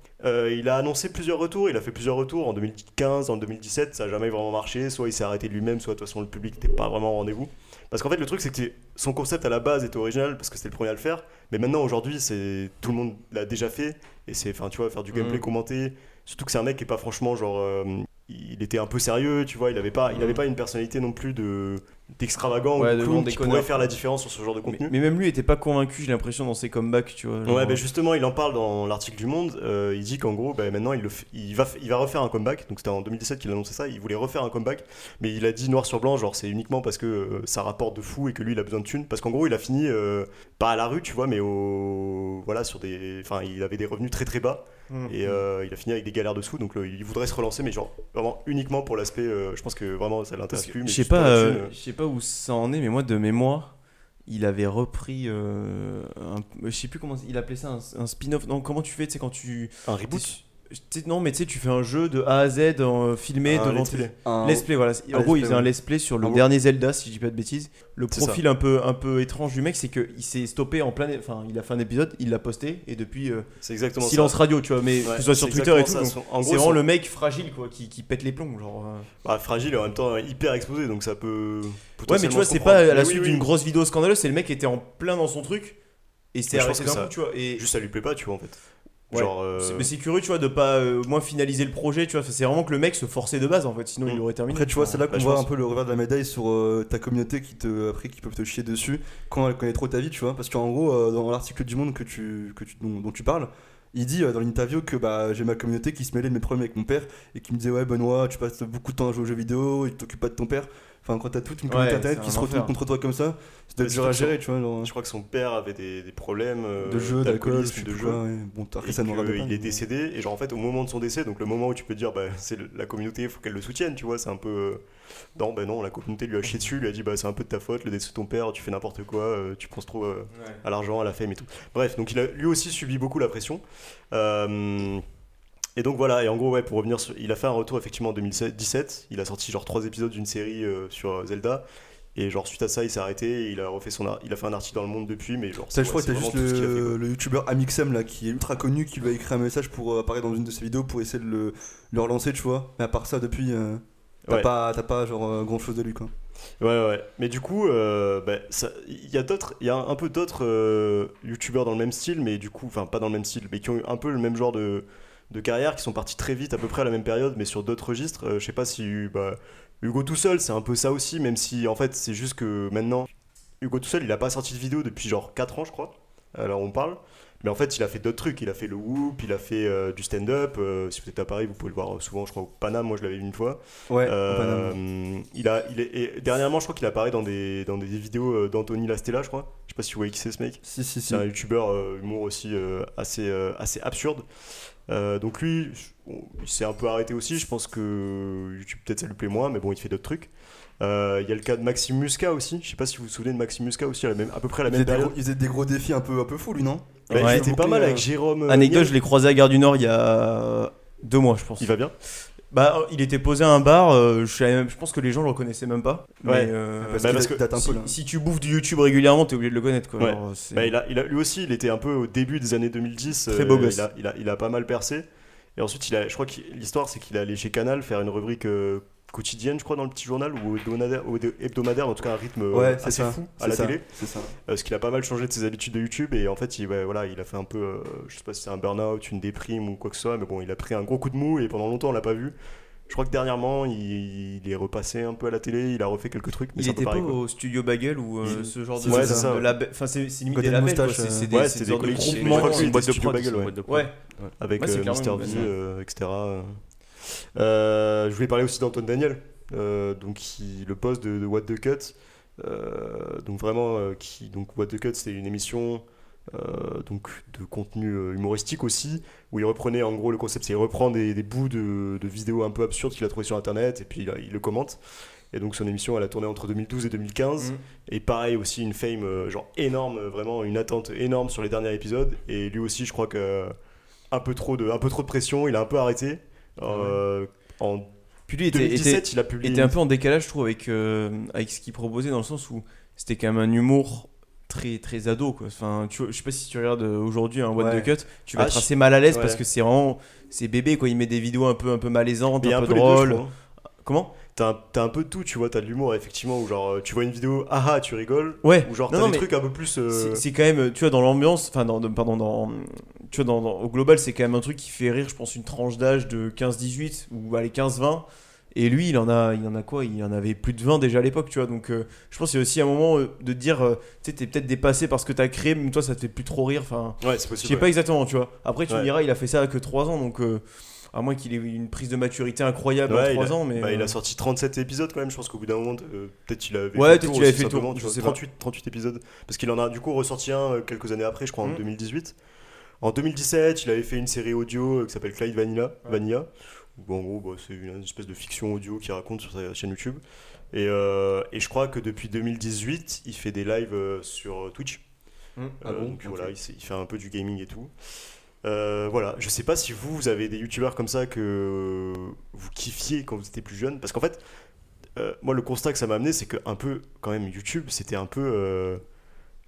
Il a annoncé plusieurs retours, il a fait plusieurs retours en 2015, en 2017, ça a jamais vraiment marché. Soit il s'est arrêté lui-même, soit de toute façon le public n'était pas vraiment au rendez-vous. Parce qu'en fait le truc c'est que son concept à la base était original parce que c'était le premier à le faire, mais maintenant aujourd'hui c'est tout le monde l'a déjà fait et c'est enfin tu vois faire du gameplay Mhm. commenté, surtout que c'est un mec qui est pas franchement genre euh, il était un peu sérieux, tu vois, il avait pas il avait pas une personnalité non plus de d'extravagant Ouais, ou de clown qui pourrait faire la différence sur ce genre de contenu. mais même lui était pas convaincu, j'ai l'impression, dans ses comebacks, tu vois. genre, Ouais, bah justement, il en parle dans l'article du Monde. euh, il dit qu'en gros, bah, maintenant, il, le il, va, il va refaire un comeback. Donc, c'était en 2017 qu'il annonçait ça. Il voulait refaire un comeback. Mais il a dit noir sur blanc, genre, c'est uniquement parce que euh, ça rapporte de fou et que lui, il a besoin de thunes. Parce qu'en gros, il a fini, euh, pas à la rue, tu vois, mais au. Voilà, sur des. Enfin, il avait des revenus très très bas. Mm. Et euh, il a fini avec des galères dessous. Donc, le- il voudrait se relancer, mais genre, vraiment uniquement pour l'aspect. euh, je pense que vraiment, ça l'intéresse plus. mais Je sais juste pour pas, la euh, thune, euh. je sais pas où ça en est, mais moi de mémoire, il avait repris, euh, un- je sais plus comment il appelait ça, un, un spin-off. Non, comment tu fais, tu sais quand tu, un reboot non, mais tu sais, tu fais un jeu de A à Z euh, filmé Un devant let's play. Un- Let's play, voilà. En gros, il faisait un let's play sur le dernier Zelda, si je dis pas de bêtises. Le profil un peu, un peu étrange du mec, c'est qu'il s'est stoppé en plein. Enfin, il a fait un épisode, il l'a posté, et depuis, euh, C'est exactement silence ça. radio, tu vois, mais Ouais, que ce soit sur Twitter et tout. C'est vraiment le mec fragile, quoi, qui, qui pète les plombs. Genre, euh. Bah, fragile et en même temps hyper exposé, donc ça peut. Ouais, mais tu vois, c'est pas à la suite oui, d'une grosse vidéo scandaleuse, c'est le mec qui était en plein dans son truc, et c'est arrêté d'un coup, tu vois. Et Juste ça lui plaît pas, tu vois, en fait. Ouais. Genre. euh, c'est- mais c'est curieux, tu vois, de pas euh, moins finaliser le projet, tu vois. C'est vraiment que le mec se forçait de base, en fait, sinon Mm. il aurait terminé. Après, tu vois, c'est là qu'on voit pense. un peu le revers de la médaille sur euh, ta communauté qui te, après, qui peuvent te chier dessus quand elle connaît trop ta vie, tu vois. Parce qu'en gros, euh, dans l'article du Monde que tu, que tu, dont, dont tu parles, il dit euh, dans l'interview que bah, j'ai ma communauté qui se mêlait de mes problèmes avec mon père et qui me disait Ouais, Benoît, tu passes beaucoup de temps à jouer aux jeux vidéo, il t'occupe pas de ton père. Enfin, quand t'as toute une communauté Ouais, internet qui se retourne contre toi comme ça, c'est Ouais, dur à gérer, tu vois. genre, Je crois que son père avait des, des problèmes euh, de jeux, d'alcool, de ouais. Bon, Et ça que pas. il est décédé, et genre en fait, au moment de son décès, donc le moment où tu peux dire, bah, c'est la communauté, il faut qu'elle le soutienne, tu vois, c'est un peu. Non, bah non, la communauté lui a chié dessus, lui a dit, bah c'est un peu de ta faute, le décès de ton père, tu fais n'importe quoi, euh, tu penses trop euh, à l'argent, à la fame et tout. Bref, donc il a lui aussi subi beaucoup la pression. Euh, et donc voilà, et en gros, ouais, pour revenir, sur- il a fait un retour effectivement en 2017. Il a sorti genre trois épisodes d'une série euh, sur Zelda. Et genre suite à ça, il s'est arrêté. et il a refait son, ar- il a fait un article dans le monde depuis, mais genre. Ça, je crois que t'as juste fait, le, le youtubeur Amixem là qui est ultra connu qui lui a écrit un message pour apparaître dans une de ses vidéos pour essayer de le, le relancer, tu vois. Mais à part ça, depuis, euh, t'as Ouais. pas, pas genre grand chose de lui quoi. Ouais, ouais. Mais du coup, euh, bah, il y a d'autres, il y a un peu d'autres euh, youtubeurs dans le même style, mais du coup, enfin pas dans le même style, mais qui ont eu un peu le même genre de, de carrière, qui sont partis très vite, à peu près à la même période, mais sur d'autres registres. Euh, je sais pas si bah, Hugo tout seul, c'est un peu ça aussi, même si en fait c'est juste que maintenant, Hugo tout seul, il a pas sorti de vidéo depuis genre 4 ans, je crois. Alors on parle. Mais en fait, il a fait d'autres trucs. Il a fait le Whoop, il a fait euh, du stand-up. Euh, si vous êtes à Paris, vous pouvez le voir souvent, je crois, au Paname. Moi, je l'avais vu une fois. Ouais, Euh, Paname. il a, il est, et dernièrement, je crois qu'il apparaît dans des, dans des vidéos euh, d'Anthony Lastella, je crois. Je sais pas si vous voyez qui c'est ce mec. Si, si, si. C'est un youtubeur humour aussi assez, assez absurde. Donc lui, il s'est un peu arrêté aussi. Je pense que YouTube peut-être ça lui plaît moins, mais bon, il fait d'autres trucs. Euh, Il y a le cas de Maxime Musca aussi. Je sais pas si vous vous souvenez de Maxime Musca aussi à, la même, à peu près à la il, même période. gros, il faisait des gros défis un peu, un peu fous lui, non? Bah, Ouais. Il était pas mal avec Jérôme. euh, Anecdote, je l'ai croisé à Gare du Nord il y a deux mois, je pense. Il va bien? Bah, il était posé à un bar, euh, je, savais même- je pense que les gens le reconnaissaient même pas. Ouais. Mais, euh, Parce bah, parce que date un si, peu là. si tu bouffes du YouTube régulièrement, t'es obligé de le connaître. Quoi. Ouais. Bah, il a, il a- lui aussi, il était un peu au début des années 2010. Très beau euh, gosse. Il a, il, a, il a pas mal percé. Et ensuite, il a, je crois que l'histoire, c'est qu'il est allé chez Canal faire une rubrique euh, quotidienne, je crois, dans le petit journal, ou hebdomadaire, ou hebdomadaire en tout cas un rythme euh, Ouais, assez ça. fou à la ça, télé. Ça. Euh, Parce qu'il a pas mal changé de ses habitudes de YouTube. Et en fait, il, ouais, voilà, il a fait un peu, euh, je sais pas si c'est un burn-out, une déprime ou quoi que ce soit, mais bon, il a pris un gros coup de mou et pendant longtemps, on l'a pas vu. Je crois que dernièrement, il, il est repassé un peu à la télé, il a refait quelques trucs. Mais il c'est un peu était pas au studio Bagel ou euh, Il- ce genre de, Ouais, c'est label- Enfin, c'est limite des labels, C'est euh, c'est des, ouais, des des de collectifs. groupements. Je crois que c'est une boîte de prod. Ouais. avec Mister V, etc. Euh, je voulais parler aussi d'Antoine Daniel, euh, donc qui, le poste de, de What the Cut. Euh, donc vraiment, qui, donc What the Cut, c'était une émission euh, donc de contenu euh, humoristique aussi, où il reprenait en gros le concept, c'est il reprend des, des bouts de, de vidéos un peu absurdes qu'il a trouvé sur internet et puis il, il le commente. Et donc son émission, elle a tourné entre 2012 et 2015. Mhm. Et pareil aussi une fame euh, genre énorme, vraiment une attente énorme sur les derniers épisodes. Et lui aussi, je crois que un peu trop de, un peu trop de pression, il a un peu arrêté. Euh, En Puis lui était, 2017, était, il a publié. était un peu en décalage, je trouve, avec, euh, avec ce qu'il proposait, dans le sens où c'était quand même un humour très très ado quoi. Enfin, tu, je sais pas si tu regardes euh, aujourd'hui un What Ouais. the Cut, tu vas Ah, être assez mal à l'aise ouais. parce que c'est vraiment c'est bébé quoi, il met des vidéos un peu un peu malaisantes, un, un peu peu drôles. crois. Comment? T'as un, t'as un peu de tout, tu vois, t'as de l'humour effectivement, où genre tu vois une vidéo, ah ah, tu rigoles, Ouais. ou genre Non, t'as non, des mais trucs un peu plus. euh, C'est c'est quand même, tu vois, dans l'ambiance, enfin, dans, dans- pardon, dans, tu vois, dans, dans- au global, c'est quand même un truc qui fait rire, je pense, une tranche d'âge de 15-18 ou allez 15-20. Et lui, il en a, il en a quoi? Il en avait plus de 20 déjà à l'époque, tu vois. Donc, euh, je pense qu'il y a aussi un moment euh, de te dire, euh, tu sais, t'es peut-être dépassé par ce que t'as créé, même toi, ça te fait plus trop rire. Enfin, Ouais, c'est je possible. sais ouais. pas exactement, tu vois. Après, tu me Ouais. diras, il a fait ça que 3 ans, donc euh, à moins qu'il ait eu une prise de maturité incroyable Ouais, en il 3 a- ans, mais. Bah, il euh, a sorti 37 épisodes quand même, je pense qu'au bout d'un moment, euh, peut-être il avait Ouais, fait qu'il avait fait tour, vois, sais pas. 38, 38 épisodes. Parce qu'il en a du coup ressorti un euh, quelques années après, je crois en Mhm. 2018. En 2017, il avait fait une série audio euh, qui s'appelle Clyde Vanilla, Ouais. Vanilla. Où, en gros, bah, c'est une espèce de fiction audio qu'il raconte sur sa chaîne YouTube. Et, euh, et je crois que depuis 2018, il fait des lives euh, sur Twitch. hum, Ah Euh, bon donc voilà, il, il fait un peu du gaming et tout. Euh, voilà, je sais pas si vous, vous avez des youtubeurs comme ça que vous kiffiez quand vous étiez plus jeune. Parce qu'en fait, euh, moi, le constat que ça m'a amené, c'est que un peu, quand même, YouTube, c'était un peu euh,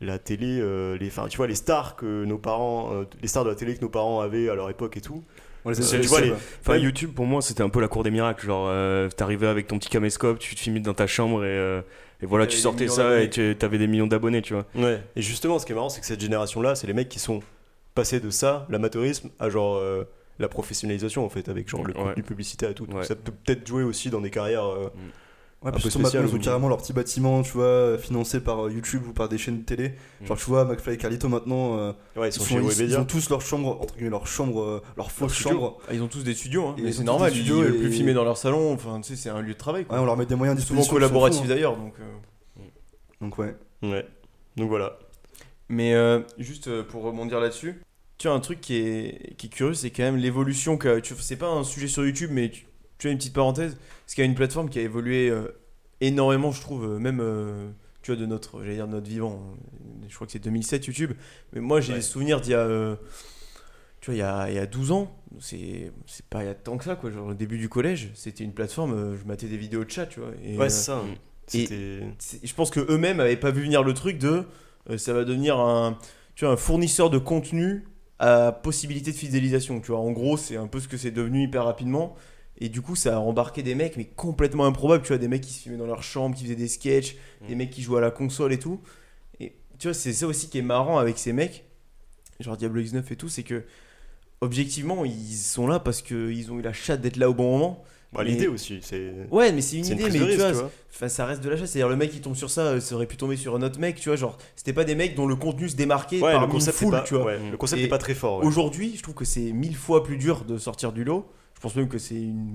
la télé, les, enfin, tu vois, les stars que nos parents, les stars de la télé que nos parents avaient à leur époque et tout. A Euh, tu vois, les- quoi. Enfin, Ouais. YouTube pour moi c'était un peu la cour des miracles. Genre, euh, t'arrivais avec ton petit caméscope, tu te filmais dans ta chambre et, euh, et voilà, tu sortais ça et tu t'avais des millions d'abonnés, tu vois. Ouais. Et justement, ce qui est marrant, c'est que cette génération-là, c'est les mecs qui sont passés de ça, l'amateurisme, à genre euh, la professionnalisation en fait, avec genre le Ouais. contenu publicitaire et tout. Donc Ouais. ça peut peut-être jouer aussi dans des carrières. euh, Ouais, un puis peu surtout maintenant, spécial, ils ont ou- carrément leur petit bâtiment, tu vois, financé par euh, YouTube ou par des chaînes de télé. Genre, Mm. tu vois, McFly et Carlito maintenant, euh, Ouais, ils ils, sont font- chez ils- ils Webedia. ont tous leur chambre, entre guillemets, leur chambre, euh, leur fausse chambre. Ah, ils ont tous des studios, hein, mais c'est normal, ils studios et- plus filmer dans leur salon, enfin, tu sais, c'est un lieu de travail. Quoi. Ouais, on leur met des moyens souvent disposition. ils s'en collaboratif foutent, hein. d'ailleurs, donc. euh. Donc, ouais. Ouais. Donc voilà. Mais euh, juste euh, pour rebondir là-dessus, tu vois, un truc qui est, qui est curieux, c'est quand même l'évolution. que tu C'est pas un sujet sur YouTube, mais tu, tu as une petite parenthèse. C'est qu'il y a une plateforme qui a évolué euh, énormément, je trouve, même euh, tu vois, de notre, j'allais dire, de notre vivant. Je crois que c'est 2007 YouTube. Mais moi, j'ai Ouais. des souvenirs d'il y a. tu vois, il y a, il y a 12 ans, c'est c'est pas il y a tant que ça, quoi. Genre, au début du collège, c'était une plateforme, je matais des vidéos de chat, tu vois. Et, Ouais, c'est ça. C'était. c'est- je pense que eux-mêmes avaient pas vu venir le truc de ça va devenir un tu vois un fournisseur de contenu à possibilité de fidélisation tu vois. En gros c'est un peu ce que c'est devenu hyper rapidement. Et du coup ça a embarqué des mecs mais complètement improbables tu vois. Des mecs qui se filmaient dans leur chambre qui faisaient des sketchs des mecs qui jouaient à la console et tout. Et tu vois c'est ça aussi qui est marrant avec ces mecs genre Diablo X9 et tout c'est que objectivement ils sont là parce qu'ils ont eu la chatte d'être là au bon moment Bah, Mais- L'idée aussi, c'est. ouais mais c'est une idée mais tu vois, tu vois. Ça reste de l'achat. C'est-à-dire, le mec qui tombe sur ça, euh, ça aurait pu tomber sur un autre mec, tu vois. Genre, c'était pas des mecs dont le contenu se démarquait Ouais, par le concept foule, pas. tu vois. ouais, le concept Et est pas très fort. ouais. Aujourd'hui, je trouve que c'est mille fois plus dur de sortir du lot. Je pense même que c'est une.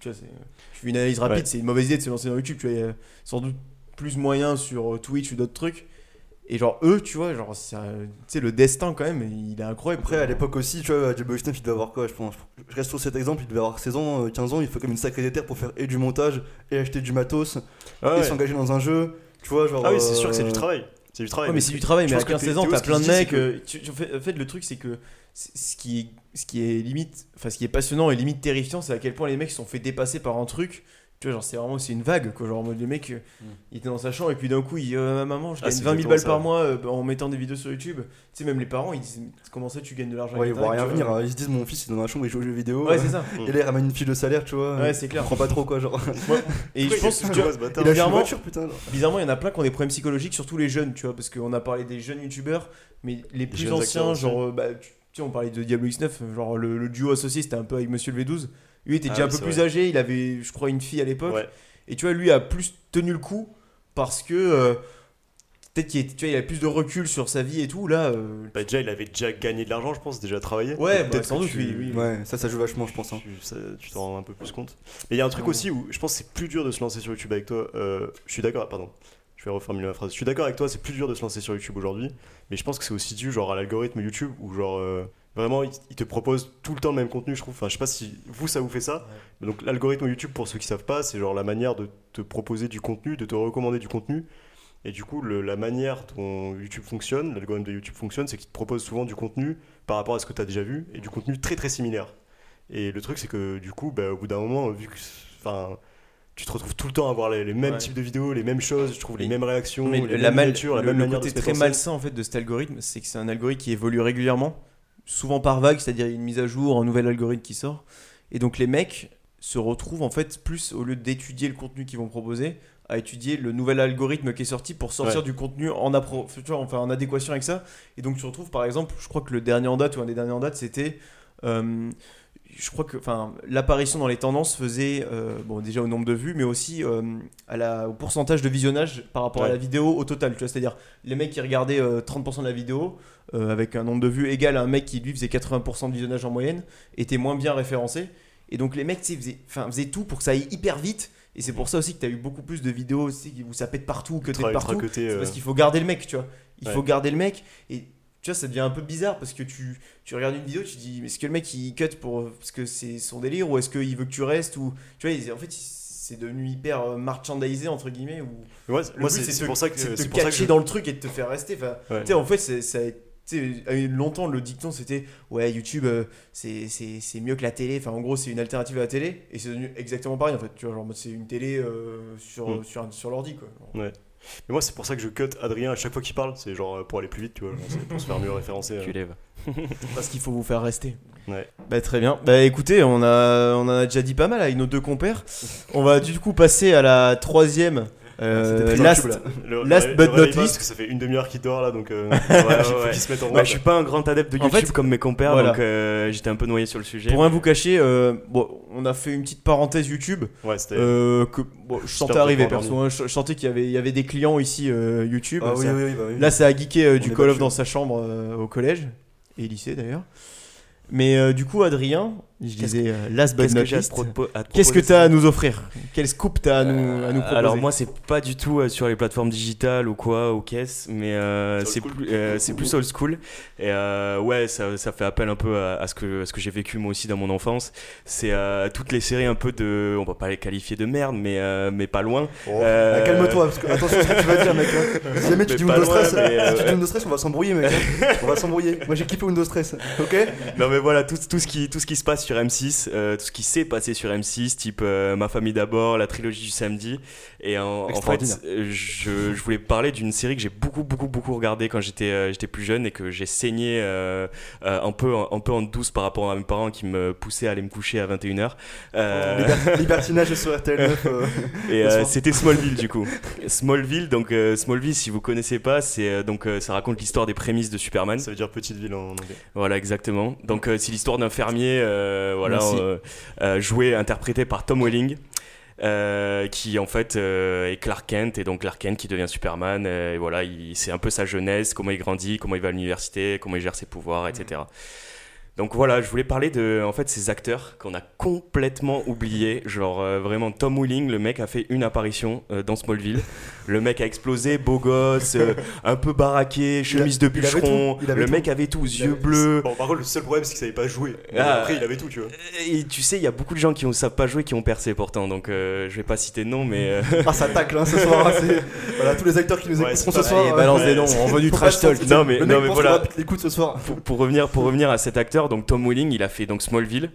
Tu vois, je fais une analyse rapide, c'est une mauvaise idée de se lancer dans YouTube. Tu vois, il y a sans doute plus moyen sur euh, Twitch ou d'autres trucs. Et genre, eux, tu vois, genre, c'est un- le destin quand même, il est incroyable. Après, à l'époque aussi, tu vois, Diablo X9, il devait avoir quoi Je pense. Je reste sur cet exemple, il devait avoir 16 ans, euh, 15 ans, il faut comme une sacrée déterre pour faire et du montage, et acheter du matos, Ah et s'engager dans un jeu. Tu vois, genre. Ah oui, c'est sûr que c'est euh, du travail. C'est du travail. Ouais, mais c'est du travail, mais à pense que 15-16 ans, t'as plein de mecs. que- euh, tu- tu- en fait, le truc, c'est que ce qui, est, ce qui est limite, enfin, ce qui est passionnant et limite terrifiant, c'est à quel point les mecs se sont fait dépasser par un truc. Tu vois, genre, c'est vraiment c'est une vague, quoi. Genre, en mode, le mec, euh, il était dans sa chambre et puis d'un coup, il dit euh, Maman, je Ah, gagne c'est 20 000 exactement balles ça. par mois euh, en mettant des vidéos sur YouTube. Tu sais, même les parents, ils disent Comment ça, tu gagnes de l'argent Ouais, ils avec voient rien venir. hein. Ils se disent, mon fils, il est dans la chambre, il joue aux jeux vidéo. Ouais, c'est ça. Et là, il ramène une fiche de salaire, tu vois. Ouais, c'est clair. Je comprends pas trop quoi, genre. Et je pense que. Il a bizarrement- voiture, putain. Bizarrement, il y en a plein qui ont des problèmes psychologiques, surtout les jeunes, tu vois, parce qu'on a parlé des jeunes youtubeurs, mais les plus anciens, genre, euh, bah, tu sais, on parlait de Diablo X9, genre le duo associé, c'était un peu avec Monsieur le V12. Lui était Ah déjà oui, un peu plus vrai. âgé, il avait, je crois, une fille à l'époque, Ouais. et tu vois, lui a plus tenu le coup parce que euh, peut-être qu'il est- tu vois, il a plus de recul sur sa vie et tout. Là, euh, Bah, déjà, il avait déjà gagné de l'argent, je pense, déjà travaillé. Ouais, bah, peut-être sans doute, tu- oui, oui. Ouais, ça, ça joue vachement, je pense. hein. Tu t'en rends un peu plus compte. Mais il y a un truc aussi où je pense que c'est plus dur de se lancer sur YouTube avec toi. Euh, je suis d'accord, pardon. Je vais reformuler ma phrase. Je suis d'accord avec toi, c'est plus dur de se lancer sur YouTube aujourd'hui, mais je pense que c'est aussi dû genre à l'algorithme YouTube où genre euh, vraiment il, te propose tout le temps le même contenu, je trouve. Enfin, je sais pas si vous ça vous fait ça. Donc l'algorithme YouTube pour ceux qui savent pas, c'est genre la manière de te proposer du contenu, de te recommander du contenu. Et du coup, le- la manière dont YouTube fonctionne, l'algorithme de YouTube fonctionne, c'est qu'il te propose souvent du contenu par rapport à ce que tu as déjà vu et du contenu très très similaire. Et le truc, c'est que du coup, bah, au bout d'un moment, vu que enfin, tu te retrouves tout le temps à voir les, les mêmes Ouais. types de vidéos, les mêmes choses, je trouve les mêmes réactions, Mais les la mêmes mal- miniatures, la le, même le manière côté de très malsain en fait de cet algorithme, c'est que c'est un algorithme qui évolue régulièrement, souvent par vague, c'est-à-dire une mise à jour, un nouvel algorithme qui sort, et donc les mecs se retrouvent en fait plus au lieu d'étudier le contenu qu'ils vont proposer, à étudier le nouvel algorithme qui est sorti pour sortir Ouais. du contenu en, appro- enfin, en adéquation avec ça. Et donc tu retrouves par exemple, je crois que le dernier en date ou un des derniers en date, c'était euh, je crois que enfin l'apparition dans les tendances faisait euh, bon déjà au nombre de vues mais aussi euh, à la, au pourcentage de visionnage par rapport à la vidéo au total tu vois c'est-à-dire les mecs qui regardaient euh, 30% de la vidéo euh, avec un nombre de vues égal à un mec qui lui faisait 80% de visionnage en moyenne étaient moins bien référencés et donc les mecs faisaient, faisaient tout pour que ça aille hyper vite et c'est pour ça aussi que tu as eu beaucoup plus de vidéos aussi où ça pète partout que partout c'est euh, parce qu'il faut garder le mec, tu vois. Il Ouais. faut garder le mec. Et tu vois, ça devient un peu bizarre parce que tu, tu regardes une vidéo, tu te dis, mais est-ce que le mec il cut pour, parce que c'est son délire ou est-ce qu'il veut que tu restes ou Tu vois, en fait, c'est devenu hyper euh, merchandisé, entre guillemets. Ou Ouais, le moi, c'est pour ça que c'est te ça que dans le truc et de te faire rester. Enfin, Ouais. tu sais, en fait, ça a sais, euh, longtemps le dicton c'était ouais YouTube euh, c'est mieux que la télé enfin en gros c'est une alternative à la télé et c'est devenu exactement pareil en fait tu vois genre c'est une télé euh, sur, Mm. sur, sur l'ordi quoi Mais moi, c'est pour ça que je cut Adrien à chaque fois qu'il parle. C'est genre euh, pour aller plus vite, tu vois. pour se faire mieux référencer. Tu euh. lèves. parce qu'il faut vous faire rester Ouais. Bah très bien. Bah écoutez, on a on en a déjà dit pas mal avec nos deux compères. On va du coup passer à la troisième. Euh, C'était très last. YouTube, là. Le, Last le- but le not least. Parce que ça fait une demi-heure qu'il dort là, donc euh, ouais, il faut ouais. qu'il se mette en Ouais, route. je suis pas un grand adepte de En YouTube fait, comme mes compères, voilà. donc euh, j'étais un peu noyé sur le sujet. Pour rien vous cacher, euh, bon, on a fait une petite parenthèse YouTube Ouais, c'était. euh, que bon, je sentais arriver perso. hein. je, je sentais qu'il y avait il y avait des clients ici euh, YouTube. Ah oui, Ça- oui, oui, bah oui. Là, ça a geeké euh, du Call of dans sa chambre euh, au collège et lycée d'ailleurs. Mais euh, du coup, Adrien, je disais euh, last but Qu'est-ce not least. Qu'est-ce que tu as à nous offrir? Quel scoop tu as à nous, à nous proposer? Alors moi c'est pas du tout euh, sur les plateformes digitales ou quoi ou caisse mais euh, C'est c'est old school. plus euh, old school et euh, ouais ça, ça fait appel un peu à, à ce que à ce que j'ai vécu moi aussi dans mon enfance c'est euh, toutes les séries un peu de on va pas les qualifier de merde mais euh, mais pas loin Oh, Euh, ah, Calme-toi, parce que attention à ce que tu vas dire, mec. hein. Si jamais tu dis Windows loin, Stress, mais, euh, si tu dis Windows Stress, on va s'embrouiller, mec. hein. On va s'embrouiller. Moi, j'ai kiffé Windows Stress, ok? Non mais voilà tout, tout ce qui tout ce qui se passe sur M6 euh, tout ce qui s'est passé sur M6 type euh, ma famille d'abord la trilogie du samedi et en, en fait euh, je, je voulais parler d'une série que j'ai beaucoup beaucoup beaucoup regardé quand j'étais euh, j'étais plus jeune et que j'ai saigné euh, euh, un peu un peu en douce par rapport à mes parents qui me poussaient à aller me coucher à 21h euh, Liber- Libertinage sur RTL 9. euh, et euh, c'était Smallville du coup. Smallville, donc euh, Smallville, si vous connaissez pas, c'est euh, donc euh, ça raconte l'histoire des prémices de Superman. Ça veut dire petite ville en anglais. Voilà, exactement. Donc euh, c'est l'histoire d'un fermier, euh, voilà, Merci. euh, euh, joué, interprété par Tom Welling. euh, qui en fait euh, est Clark Kent et donc Clark Kent qui devient Superman euh, et voilà il- c'est un peu sa jeunesse comment il grandit comment il va à l'université comment il gère ses pouvoirs etc donc voilà je voulais parler de en fait ces acteurs qu'on a complètement oubliés genre euh, vraiment Tom Welling le mec a fait une apparition euh, dans Smallville le mec a explosé beau gosse euh, un peu baraqué chemise de bûcheron le tout. mec avait tout Il yeux avait- bleus Bon, par contre, le seul problème, c'est qu'il savait pas jouer. Ah. après, il avait tout, tu vois. et tu sais, il y a beaucoup de gens qui ne savent pas jouer qui ont percé pourtant, donc je vais pas citer de nom, mais Ah, ça tacle hein, ce soir. Voilà, tous les acteurs qui nous Ouais, ce soir. Balance des noms, on veut du trash talk. Non, mais- non, mais voilà. l'écoute ce soir. pour, pour revenir, pour revenir à cet acteur, donc Tom Welling, il a fait donc Smallville,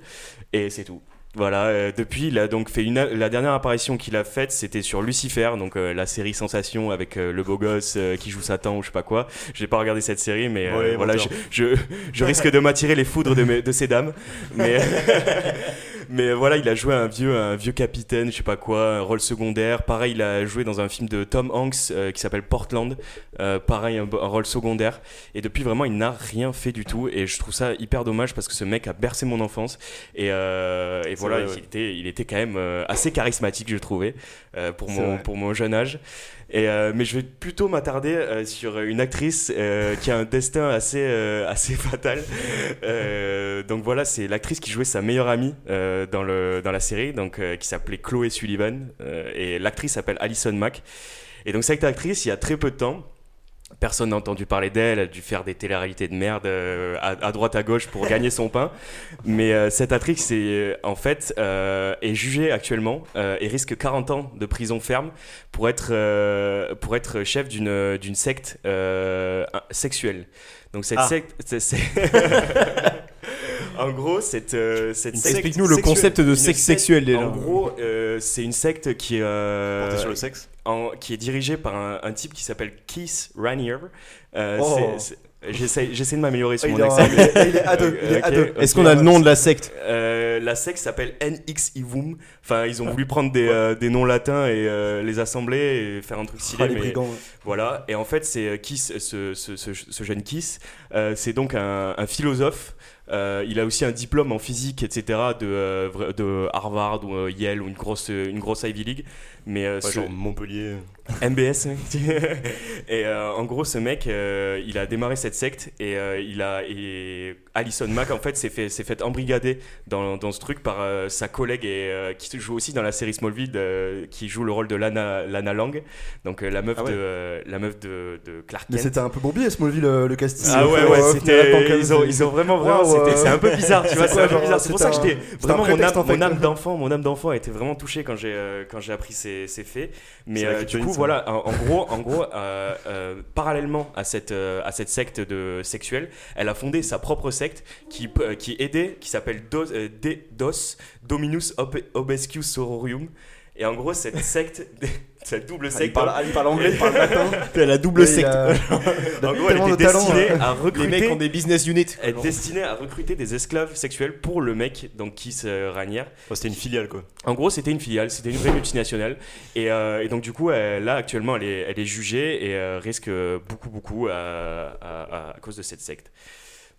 et c'est tout. Voilà, euh, depuis, il a donc fait une, la dernière apparition qu'il a faite, c'était sur Lucifer, donc euh, la série sensation avec euh, le beau gosse qui joue Satan ou je sais pas quoi. J'ai pas regardé cette série, mais Ouais, voilà, je, je, je risque de m'attirer les foudres de, mes- de ces dames. Mais, mais voilà, il a joué un vieux, un vieux capitaine, je sais pas quoi, un rôle secondaire. Pareil, il a joué dans un film de Tom Hanks euh, qui s'appelle Portland. Euh, pareil, un, un rôle secondaire. Et depuis, vraiment, il n'a rien fait du tout. Et je trouve ça hyper dommage parce que ce mec a bercé mon enfance. Et, euh, et voilà, vrai, ouais. il, était, il était quand même assez charismatique, je trouvais, pour, mon, vrai. pour mon jeune âge. Et, euh, mais je vais plutôt m'attarder euh, sur une actrice euh, qui a un destin assez, euh, assez fatal. Euh, donc voilà, c'est l'actrice qui jouait sa meilleure amie euh, dans, le, dans la série, donc, qui s'appelait Chloé Sullivan, et l'actrice s'appelle Alison Mack. Et donc cette actrice, il y a très peu de temps, personne n'a entendu parler d'elle, elle a dû faire des téléréalités de merde euh, à, à droite à gauche pour gagner son pain. Mais euh, cette actrice, c'est, euh, en fait, euh, est jugée actuellement euh, et risque 40 ans de prison ferme pour être, euh, pour être chef d'une, d'une secte euh, sexuelle. Donc cette Ah. secte... c'est- c'est- en gros, cette, euh, cette secte... Explique-nous le sexuelle. concept de Une sexe secte, sexuel déjà. En gros, euh, c'est une secte qui, euh, Porté sur le sexe en- qui est dirigée par un, un type qui s'appelle Keith Raniere. Euh, Oh. c'est- c'est- J'essaie, j'essaie de m'améliorer sur Il mon est, accent. il est- il est à deux. Il est à deux. Est-ce qu'on a le nom de la secte Euh, la secte s'appelle NX Ivum. Enfin, ils ont voulu prendre des, euh, des noms latins et euh, les assembler et faire un truc stylé. Ah, les mais brigands. voilà. Et en fait, c'est euh, Kiss, ce, ce, ce, ce jeune Kiss, euh, c'est donc un, un philosophe. Euh, il a aussi un diplôme en physique, etc. de, euh, de Harvard ou euh, Yale ou une grosse, une grosse Ivy League. Mais Ouais, ce- genre Montpellier. MBS. et en gros, ce mec, il a démarré cette secte et il a et Alison Mack en fait s'est fait s'est fait embrigader dans, dans ce truc par sa collègue et qui joue aussi dans la série Smallville, qui joue le rôle de Lana, Lana Lang, donc euh, la meuf Ah ouais. de la meuf de, de Clark Mais c'était un peu bourbier Smallville le, casting. Ah ouais ouais c'était ils ont, ils ont vraiment vraiment c'est un peu bizarre tu vois c'est un peu bizarre. c'est pour ça que j'étais vraiment mon âme mon âme d'enfant mon âme d'enfant a été vraiment touchée quand j'ai euh, quand j'ai appris ces, ces faits. Mais euh, du coup voilà en, gros en gros euh, euh, parallèlement à cette euh, à cette secte de sexuelle elle a fondé sa propre secte qui euh, qui aidait qui s'appelle Dos, euh, Dominus Ob- Obescus Sororium et en gros cette secte cette double Ah, secte parle, ah, il parle anglais, il parle latin. La double secte. a- en gros tellement elle de était talent, destinée hein. à Les recruter mecs ont des business units. est destinée à recruter des esclaves sexuels pour le mec, donc Kiss euh, Ranière. Ouais, C'était une filiale quoi. En gros, c'était une filiale, c'était une vraie multinationale. Et, euh, et donc, du coup, elle- là, actuellement, elle est, elle est jugée et euh, risque euh, beaucoup, beaucoup à, à- à- à cause de cette secte.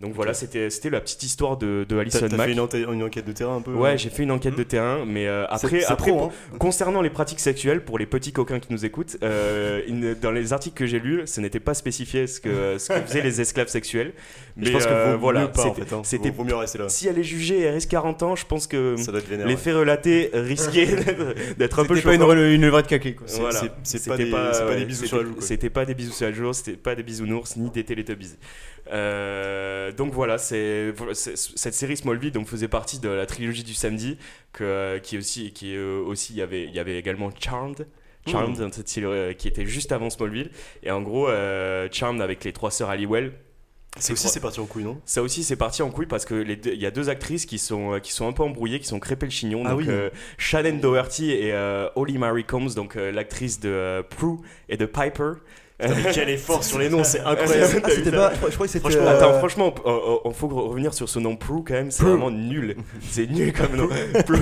Donc voilà, c'était c'était la petite histoire de, de Alison t'as Mack. fait une, enquête- une enquête de terrain un peu Ouais, j'ai fait une enquête de terrain, mais euh, après, c'est après pro, hein. concernant les pratiques sexuelles, pour les petits coquins qui nous écoutent, euh, dans les articles que j'ai lus, ce n'était pas spécifié ce que, ce que faisaient les esclaves sexuels. Mais je pense que euh, vaut voilà, mieux pas en c'était- fait. hein. c'était- Vaut, mieux rester là. si elle est jugée et elle risque 40 ans, je pense que Ça doit être vénère. les ouais. faits relatés risquaient d'être- d'être un peu C'était pas une, choquants. une vraie de caquet quoi. C'est- Voilà. c'est- c'est C'était pas des- c'est pas des bisous c'était- sur la joue, quoi. C'était pas des bisous sur la joue, c'était pas des bisounours ni des Teletubbies. Euh, donc voilà, c'est cette série Smallville donc faisait partie de la trilogie du samedi que qui aussi qui euh, aussi il y avait il y avait également Charmed. Charmed cette série, euh, qui était juste avant Smallville et en gros euh, Charmed avec les trois sœurs Halliwell C'est aussi c'est parti en couille non? Ça aussi, c'est parti en couille parce que il y a deux actrices qui sont, euh, qui sont un peu embrouillées, qui sont crépées le chignon. Ah donc, oui. euh, Shannon Doherty et euh, Holly Marie Combs, donc euh, l'actrice de Prue et de Piper. Putain, mais quel effort sur les noms, c'est incroyable. Ah, c'était pas. Je crois que c'était. Franchement, Attends, franchement, il faut revenir sur ce nom Prue quand même, c'est vraiment nul. C'est nul comme nom. Prue,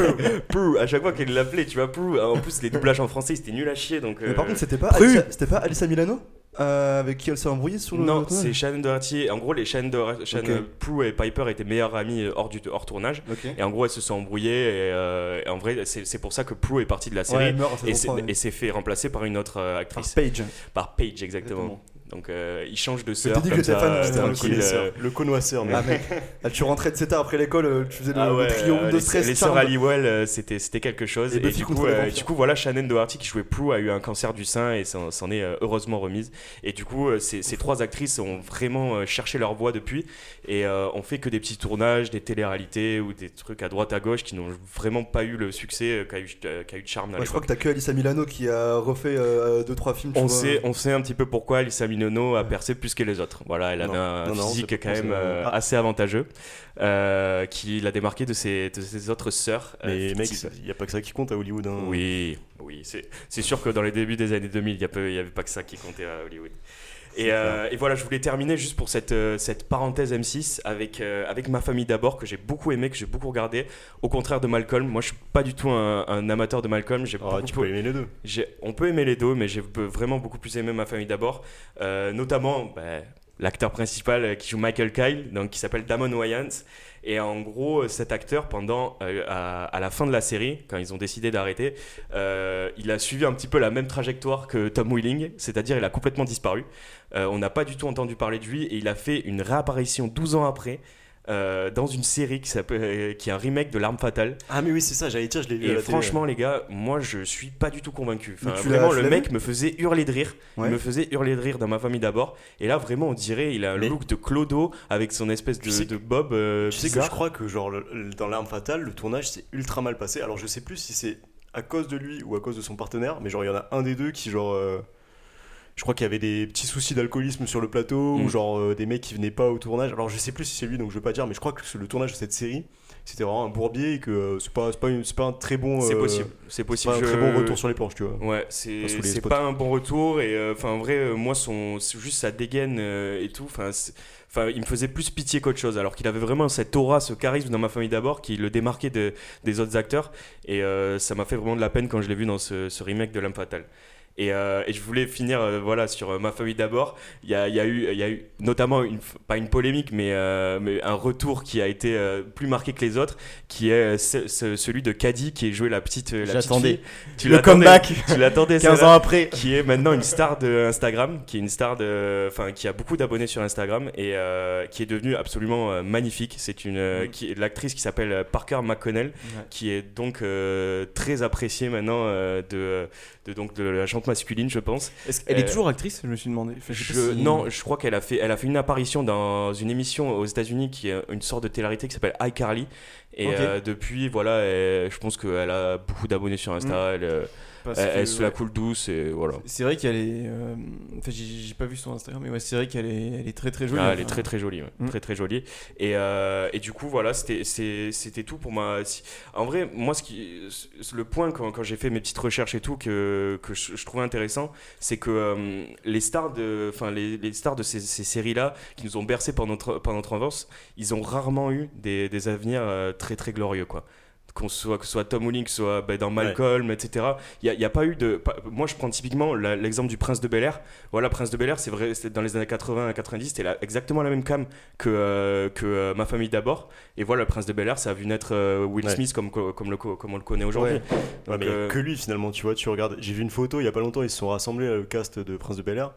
Prue, à chaque fois qu'elle l'appelait, tu vois, Prue. En plus, les doublages en français, c'était nul à chier. Donc, Mais par contre, c'était pas. Alissa, c'était pas Alissa Milano? Euh, avec qui elle s'est embrouillée sur le. non, c'est Shannon Doherty. En gros, les Shannon, Doherty- Shannon- Prue et Piper étaient meilleures amies euh, hors, du, hors tournage. Et en gros, elles se sont embrouillées. Et, euh, et en vrai, c'est pour ça que Prue est partie de la série. elle meurt et s'est 3, ouais. et s'est fait remplacer par une autre euh, Par actrice. Page. Par Paige, exactement. Exactement. Donc, euh, il change de sœur. dit que t'es ça, fan, euh, c'était un connoisseur. euh, Le connoisseur, mec. Ah mec, Ah, tu rentrais, etc. après l'école, euh, tu faisais le, Ah le ouais, trio euh, de stress. les charme. sœurs Halliwell, c'était c'était quelque chose. Et du, coup, euh, du coup, voilà, Shannon Doherty qui jouait Prue a eu un cancer du sein et s'en est heureusement remise. Et du coup, ces, ces trois actrices ont vraiment cherché leur voie depuis et euh, ont fait que des petits tournages, des téléréalités ou des trucs à droite à gauche qui n'ont vraiment pas eu le succès qu'a eu, qu'a eu Charm à Ouais, je crois que t'as que Alissa Milano qui a refait 2-3 films. tu On vois. sait, on sait un petit peu pourquoi Alissa Milano a percé plus que les autres. Voilà, elle avait Non, un non, non, physique c'est quand même euh, Ah. assez avantageux, euh, qui l'a démarqué de ses, de ses autres sœurs. euh, Mais mec, il n'y a pas que ça qui compte à Hollywood. hein. Oui, oui, c'est c'est sûr que dans les débuts des années 2000, il n'y avait pas que ça qui comptait à Hollywood. Et, euh, et voilà, je voulais terminer juste pour cette, euh, cette parenthèse M6 avec, euh, avec ma famille d'abord, que j'ai beaucoup aimé, que j'ai beaucoup regardé. Au contraire de Malcolm, moi je suis pas du tout un, un amateur de Malcolm. J'ai beaucoup tu peux aimer les deux. on peut aimer les deux, mais j'ai vraiment beaucoup plus aimé ma famille d'abord. Euh, notamment bah, l'acteur principal qui joue Michael Kyle, donc, qui s'appelle Damon Wayans. Et en gros, euh, cet acteur, pendant, euh, à, la fin de la série, quand ils ont décidé d'arrêter, euh, il a suivi un petit peu la même trajectoire que Tom Willing, c'est-à-dire il a complètement disparu. On n'a pas du tout entendu parler de lui et il a fait une réapparition 12 ans après euh, dans une série qui, s'appelle- euh, qui est un remake de L'arme fatale. Ah, mais oui, c'est ça, j'allais dire, je l'ai vu. à Et la télé. franchement, les gars, moi je suis pas du tout convaincu. Enfin, vraiment, le mec me faisait hurler de rire. Ouais. Il me faisait hurler de rire dans ma famille d'abord. Et là, vraiment, on dirait, il a un Mais- look de Clodo avec son espèce de, Tu sais de bob. euh, Tu sais que je crois que genre le- le- dans l'arme fatale, le tournage s'est ultra mal passé. Alors je sais plus si c'est à cause de lui ou à cause de son partenaire, mais genre il y en a un des deux qui genre euh, je crois qu'il y avait des petits soucis d'alcoolisme sur le plateau Mm. ou genre euh, des mecs qui venaient pas au tournage. Alors je sais plus si c'est lui donc je veux pas dire mais je crois que le tournage de cette série c'était vraiment un bourbier et que euh, c'est pas pas, une- pas un très bon C'est euh, possible. C'est possible. pas un très bon retour sur les planches, tu vois. Ouais, c'est spots. pas un bon retour et euh, enfin en vrai moi son juste sa dégaine et tout enfin enfin il me faisait plus pitié qu'autre chose alors qu'il avait vraiment cette aura ce charisme dans ma famille d'abord qui le démarquait de- des autres acteurs et ça m'a fait vraiment de la peine quand je l'ai vu dans ce, ce remake de l'âme fatale. Et, euh, et je voulais finir euh, voilà sur euh, ma famille d'abord. Il y a, y, a y a eu notamment une, pas une polémique, mais, mais un retour qui a été plus marqué que les autres, qui est ce- ce- celui de Caddy qui est joué la petite. la J'attendais. Tu Le comeback Tu l'attendais 15 celle-là ans après. qui est maintenant une star de Instagram, qui est une star de, enfin, qui a beaucoup d'abonnés sur Instagram et qui est devenue absolument magnifique. C'est une, Mm. qui l'actrice qui s'appelle Parker McConnell, qui est donc très appréciée maintenant de, de donc de la jante masculine, je pense. Elle est Euh, toujours actrice, je me suis demandé. Enfin, je sais Je- pas si- Non, je crois qu'elle a fait, elle a fait une apparition dans une émission aux États-Unis qui est une sorte de télé-réalité qui s'appelle iCarly. Et euh, depuis, voilà, elle- je pense qu'elle a beaucoup d'abonnés sur Insta. Elle, euh, elle, que, elle se la coule douce et voilà. C'est vrai qu'elle est. euh, Enfin, j'ai pas vu son Instagram, mais ouais, c'est vrai qu'elle est, elle est très très jolie. Ah, elle est très très jolie, ouais. Mm. très très jolie. Et, euh, et du coup, voilà, c'était tout pour ma. En vrai, moi, ce qui, le point quand, quand j'ai fait mes petites recherches et tout que, que je, je trouvais intéressant, c'est que euh, les stars de, enfin les, les stars de ces, ces séries-là qui nous ont bercé pendant notre, pendant notre enfance, ils ont rarement eu des, des avenirs très très glorieux, quoi. Qu'on soit, que soit Tom que ce soit bah, dans Malcolm, etc. Il n'y a, pas eu de. pas- moi, je prends typiquement l'exemple du Prince de Bel Air. Voilà, Prince de Bel Air, c'est vrai, dans les années 80 à 90, c'était exactement la même cam que, euh, que euh, Ma famille d'abord. Et voilà, le Prince de Bel Air, ça a vu naître euh, Will Ouais. Smith comme, comme, le, comme on le connaît aujourd'hui. Ouais. Que lui finalement, tu vois, tu regardes. J'ai vu une photo il y a pas longtemps, ils se sont rassemblés le cast de Prince de Bel Air.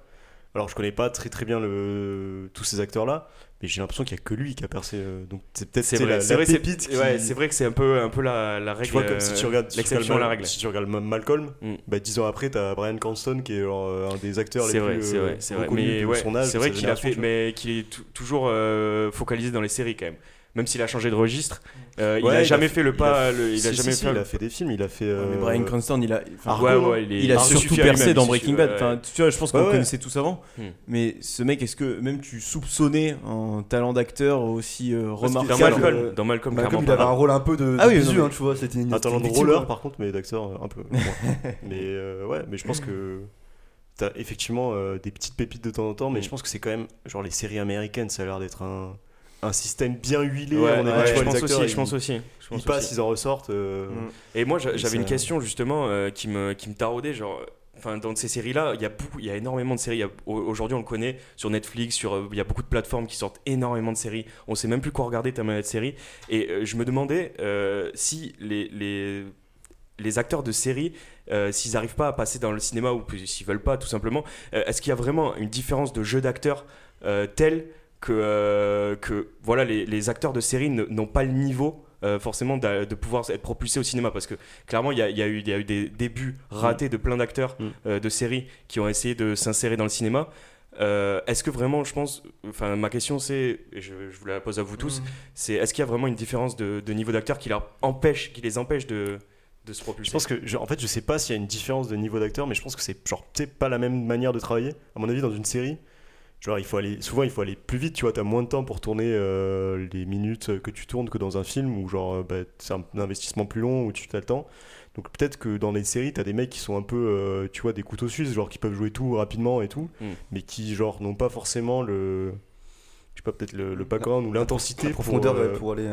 Alors je connais pas très très bien le... tous ces acteurs là, mais j'ai l'impression qu'il y a que lui qui a percé. euh, Donc c'est peut-être c'est la, la vrai, pépite. qui- ouais, c'est vrai que c'est un peu, un peu la, la règle. Tu vois, comme si tu regardes, l'exception à la règle. Si tu regardes Ma- Malcolm, Mm. bah, dix ans après, t'as Brian Cranston qui est genre, euh, un des acteurs les vrai, plus c'est euh, vrai, c'est vrai. Mais de ouais, son âge. c'est vrai qu'il a fait, mais qu'il est tou- toujours focalisé dans les séries quand même. Même s'il a changé de registre, euh, il a il a jamais fait- fait le il pas. a- le- Il a Si, jamais si, si, fait. il a fait des films, il a fait. Ouais, mais euh, Brian Cranston, il a, enfin, Argo, Ouais, ouais, il, est- il a surtout percé dans Breaking Bad. ouais. Enfin, tu vois, je pense qu'on Ouais, le ouais. connaissait tous avant. Hmm. Mais ce mec, est-ce que même tu soupçonnais un talent d'acteur aussi euh, Dans remarquable Remarquable, Malcolm, euh, dans Malcolm, il avait un rôle un peu de, Ah oui, bisu, non, mais- hein, tu vois, c'était une Un talent de roller par contre, mais d'acteur un peu. mais ouais, mais je pense que t'as effectivement des petites pépites de temps en temps, mais Mm. je pense que c'est quand même genre les séries américaines, ça a l'air d'être un, un système bien huilé. Ouais, avis, ouais, je pense acteurs, aussi, ils- je pense aussi. je Ils pense passent, aussi. ils en ressortent. euh, Mm. Et moi, j'avais une question justement euh, qui, me, qui me taraudait. Genre, enfin, dans ces séries-là, il y a beaucoup, il y a énormément de séries. Aujourd'hui, on le connaît sur Netflix, sur, euh, il y a beaucoup de plateformes qui sortent énormément de séries. On sait même plus quoi regarder tellement de séries. Et euh, je me demandais euh, si les, les, les acteurs de séries, euh, s'ils n'arrivent pas à passer dans le cinéma ou s'ils veulent pas, tout simplement, est-ce qu'il y a vraiment une différence de jeu d'acteurs telle que, euh, que voilà, les, les acteurs de séries ne- n'ont pas le niveau euh, forcément de, pouvoir être propulsés au cinéma parce que clairement il y a, y eu, il y a eu des débuts ratés de plein d'acteurs Mm. euh, de séries qui ont essayé de s'insérer dans le cinéma. Euh, est-ce que vraiment, je pense, enfin ma question c'est, et je, je vous la pose à vous tous, Mm. c'est est-ce qu'il y a vraiment une différence de, de niveau d'acteur qui leur empêche, qui les empêche de, de se propulser? Je pense que, je- en fait, je sais pas s'il y a une différence de niveau d'acteur, mais je pense que c'est genre, sais, pas la même manière de travailler. À mon avis, dans une série, genre, il faut aller, souvent, il faut aller plus vite, tu vois, t'as moins de temps pour tourner euh, les minutes que tu tournes que dans un film où, genre, euh, bah, c'est un investissement plus long où tu as le temps. Donc, peut-être que dans les séries, t'as des mecs qui sont un peu, euh, tu vois, des couteaux suisses, genre, qui peuvent jouer tout rapidement et tout, Mm. mais qui, genre, n'ont pas forcément le. Je sais pas, peut-être le, le background ou l'intensité La pour, profondeur euh, pour aller.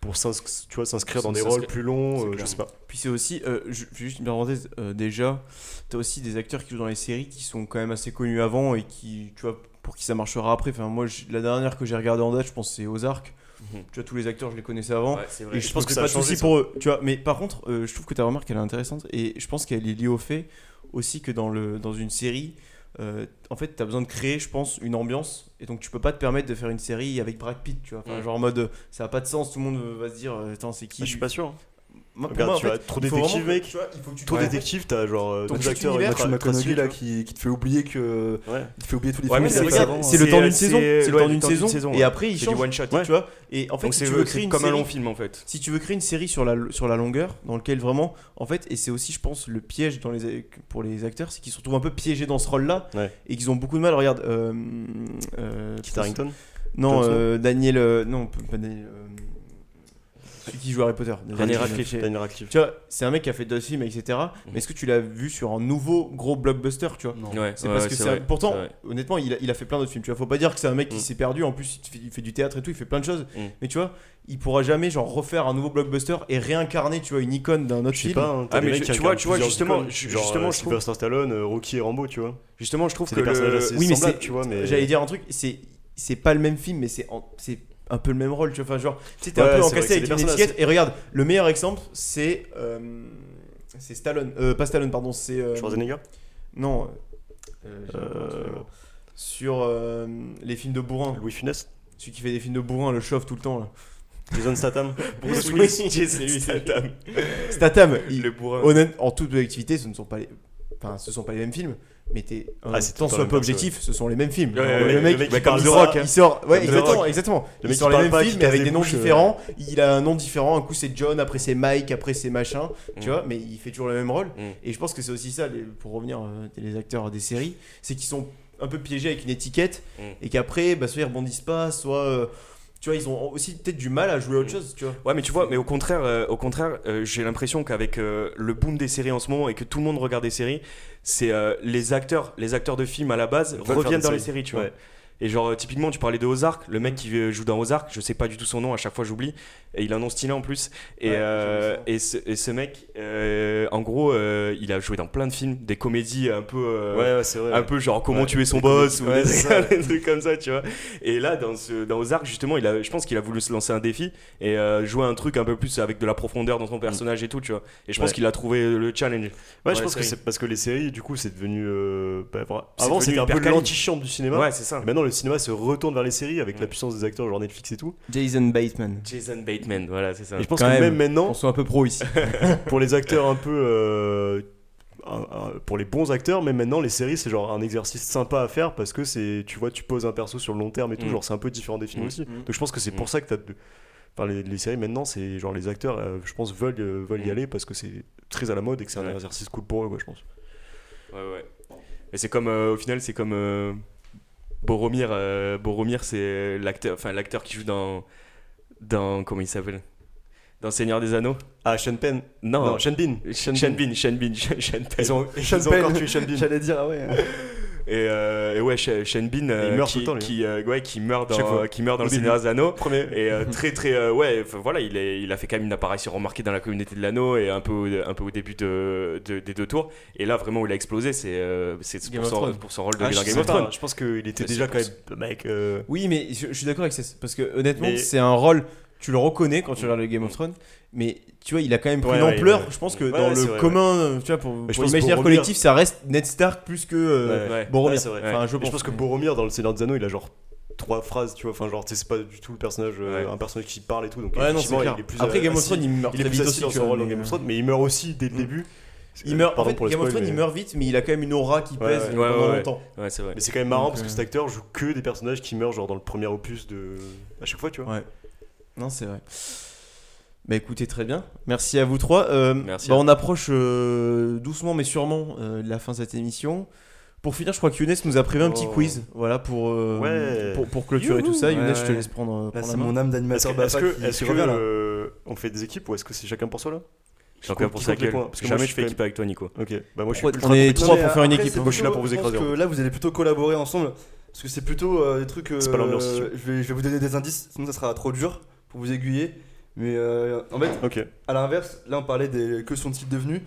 pour s'inscrire dans des rôles plus longs, euh, je sais pas. Puis c'est aussi, euh, ju- juste une parenthèse, euh, déjà, t'as aussi des acteurs qui jouent dans les séries qui sont quand même assez connus avant et qui, tu vois, pour qui ça marchera après. Enfin, moi, la dernière que j'ai regardée en date, je pense c'est Ozark. Mhm. Tu vois, tous les acteurs, je les connaissais avant. Ouais, c'est vrai. Et je, je pense que c'est pas de souci pour eux. Tu vois, mais par contre, euh, je trouve que ta remarque elle est intéressante et je pense qu'elle est liée au fait aussi que dans, le, dans une série, euh, en fait, tu as besoin de créer, je pense, une ambiance. Et donc, tu peux pas te permettre de faire une série avec Brad Pitt, tu vois. Enfin, Mm. genre en mode, euh, ça a pas de sens, tout le monde va se dire, attends, c'est qui Ah, je suis pas sûr. Moi, pour Regarde, moi, en tu fait, as trop détective, mec. tu vois, il faut que tu Trop te- détective, t'as genre Ton deux acteurs ultra McConaughey là qui, qui te fait oublier que. Ouais. Il te fait oublier tous les Ouais, films c'est a Mais fait regarde, avant. c'est le temps d'une saison, c'est le temps d'une saison, saison, et après il C'est change, du one shot. Ouais. tu vois. Et en fait, Donc si tu veux créer une comme un série, long film en fait. si tu veux créer une série sur la sur la longueur, dans lequel vraiment, en fait, et c'est aussi, je pense, le piège dans les pour les acteurs, c'est qu'ils se retrouvent un peu piégés dans ce rôle-là et qu'ils ont beaucoup de mal. Regarde, euh, euh, Kit Harington non, euh, Daniel, non, pas Daniel, celui qui joue Harry Potter. Daniel Radcliffe. Chez- Daniel Radcliffe. Tu vois, c'est un mec qui a fait d'autres films, etc. Mhm. Mais est-ce que tu l'as vu sur un nouveau gros blockbuster, tu vois Non. Ouais, c'est ouais, parce ouais, que c'est un- vrai, pourtant c'est vrai. honnêtement il a, il a fait plein d'autres films tu vois faut pas dire que c'est un mec qui Mm. s'est perdu en plus il fait, il fait du théâtre et tout il fait plein de choses Mm. mais tu vois il pourra jamais genre refaire un nouveau blockbuster et réincarner tu vois une icône d'un autre Je sais film pas, hein, t'as Ah, des mais mecs tu- qui tu vois- incarnent tu vois, plusieurs justement, icônes, ju- genre, justement, euh, je trouve- Sylvester Stallone, euh, Rocky et Rambo, tu vois. Justement, je trouve C'est que des personnages le... assez Oui, mais semblables, c'est- tu vois, mais j'allais dire un truc c'est c'est pas le même film mais c'est en- c'est un peu le même rôle tu vois enfin genre tu sais t'es Ouais, un peu encassé avec une étiquette et regarde le meilleur exemple c'est euh, c'est Stallone euh, pas Stallone pardon c'est euh, Schwarzenegger. non euh, Euh, sur euh, les films de bourrin Louis Funès. celui qui fait des films de bourrin le chauffe tout le temps là Jason Statham. Bruce Willis, Willis. Jason Statham. Statham, il- Le bourrin. honnête, en toute objectivité, ce ne sont pas les, enfin, ce sont pas les mêmes films, mais t'es, en Ah, le soit peu objectif, ce sont les mêmes films. Ouais, Genre, ouais, le mec, le mec qui comme parle de Rock, ça. il sort, ouais, exactement, exactement. Le il mec sort les parle mêmes pas, films, mais avec des noms bouches, euh. différents. Il a un nom différent, un coup c'est John, après c'est Mike, après c'est machin, tu Mm. vois, mais il fait toujours le même rôle. Mm. Et je pense que c'est aussi ça, pour revenir euh, les acteurs des séries, c'est qu'ils sont un peu piégés avec une étiquette Mm. et qu'après, bah, soit ils rebondissent pas, soit. euh, tu vois, ils ont aussi peut-être du mal à jouer à autre Mm. chose, tu vois. Ouais, mais tu vois, mais au contraire, euh, au contraire, euh, j'ai l'impression qu'avec euh, le boom des séries en ce moment et que tout le monde regarde des séries, c'est euh, les acteurs, les acteurs de films à la base reviennent dans les séries. séries, tu vois. Et genre, euh, typiquement, tu parlais de Ozark, le mec qui joue dans Ozark, je sais pas du tout son nom, à chaque fois j'oublie, et il a un nom stylé en plus. Et, Ouais, euh, et, ce, et ce mec, euh, en gros, euh, il a joué dans plein de films, des comédies un peu. Ouais, ouais, c'est vrai. un peu genre comment Ouais, tuer son boss ou des, trucs, des comme ça tu vois. Et là dans ce dans Ozark justement il a je pense qu'il a voulu se lancer un défi et jouer un truc un peu plus avec de la profondeur dans son personnage et tout tu vois. Et je pense qu'il a trouvé le challenge. Ouais, je pense que c'est parce que les séries, du coup, c'est devenu. bah, Avant, c'était un peu l'antichambre du cinéma. ouais c'est ça. Maintenant, le cinéma se retourne vers les séries avec Ouais. la puissance des acteurs, genre Netflix et tout. Jason Bateman. Jason Bateman voilà c'est ça Et je pense Quand que même. même maintenant, On soit un peu pro ici. pour les acteurs un peu. euh, pour les bons acteurs, même maintenant, les séries, c'est genre un exercice sympa à faire parce que c'est. Tu vois, tu poses un perso sur le long terme et tout, Mm. genre c'est un peu différent des films Mm. aussi. Mm. Donc je pense que c'est pour ça que t'as. de- Enfin, les, les séries maintenant, c'est genre les acteurs, euh, je pense, veulent, euh, veulent y aller parce que c'est très à la mode et que c'est un Ouais. exercice cool pour eux, quoi, je pense. ouais ouais et c'est comme euh, au final c'est comme euh, Boromir euh, Boromir c'est l'acteur enfin l'acteur qui joue dans dans comment il s'appelle? Dans Seigneur des Anneaux? Ah, Sean Penn non, Non, Sean Bean. Sean Bean Sean Bean Sean Penn. Ils ont, ils Sean ont Penn. encore tué Sean Bean. J'allais dire, ah ouais. Et, euh, et ouais, Sh- Sean Bean euh, Il meurt qui, tout le temps, lui, hein. qui, euh, ouais, qui meurt dans, qui meurt dans le. Seigneur des Anneaux. Premier. Et euh, très très euh, ouais, voilà, il, est, il a fait quand même une apparition remarquée dans la communauté de l'anneau et un peu au, un peu au début de, de- des deux tours. Et là vraiment où il a explosé, c'est euh, pour, son, pour son rôle de Ah, dans Game of Thrones. je pense qu'il était Mais déjà quand même. Mec, euh, Oui, mais je, je suis d'accord avec ça. Parce que honnêtement, Mais- c'est un rôle. Tu le reconnais quand tu regardes le Game of Thrones, mais tu vois, il a quand même pris Ouais. Je pense que Ouais, dans le vrai, commun, euh, tu vois, pour, pour l'imaginaire Boromir- collectif, ça reste Ned Stark plus que euh. Boromir. Ouais, c'est vrai. Enfin, je pense. je pense que Boromir dans le Seigneur des Anneaux, il a genre trois phrases, tu vois. Enfin, genre, tu sais, c'est pas du tout le personnage, euh, Ouais. un personnage qui parle et tout. Donc, Ouais, non, clair. il est plus Après, Game of Thrones, il meurt il est très vite aussi. dans son rôle dans Game euh, of Thrones, mais il meurt aussi dès le Mm. début. Il meurt, en Pardon fait, Game of Thrones, il meurt vite, mais il a quand même une aura qui pèse ouais. pendant Ouais, ouais, ouais. longtemps. Ouais, c'est vrai. Mais c'est quand même marrant Donc, parce que euh, cet acteur joue que des personnages qui meurent, genre dans le premier opus de. À chaque fois, tu vois. Non, c'est vrai. Bah écoutez, très bien. Merci à vous trois. Euh, Merci bah, à- on approche euh, doucement mais sûrement euh, de la fin de cette émission. Pour finir, je crois que Younes nous a prévu un petit Oh. quiz. Voilà, pour, euh, Ouais. pour, pour clôturer Youhou. tout ça. Younes, Ouais, je te ouais. laisse prendre, euh, Là, prendre c'est main. mon âme Est-ce d'animateur que, est-ce que, est-ce euh, on fait des équipes ou est-ce que c'est chacun pour soi là? Chacun pour sa gueule. points Parce que moi, Jamais je je fais équipe avec toi, Nico. Ok, bah moi je suis On ultra est compétitif. trois pour faire une équipe. Moi, je suis là pour vous écraser, en que là, vous allez plutôt collaborer ensemble. Parce que c'est plutôt euh, des trucs. C'est pas euh, l'ambiance, si tu veux. je, vais, je vais vous donner des indices, sinon ça sera trop dur pour vous aiguiller. Mais euh, en fait, à l'inverse, là on parlait des que sont-ils devenus.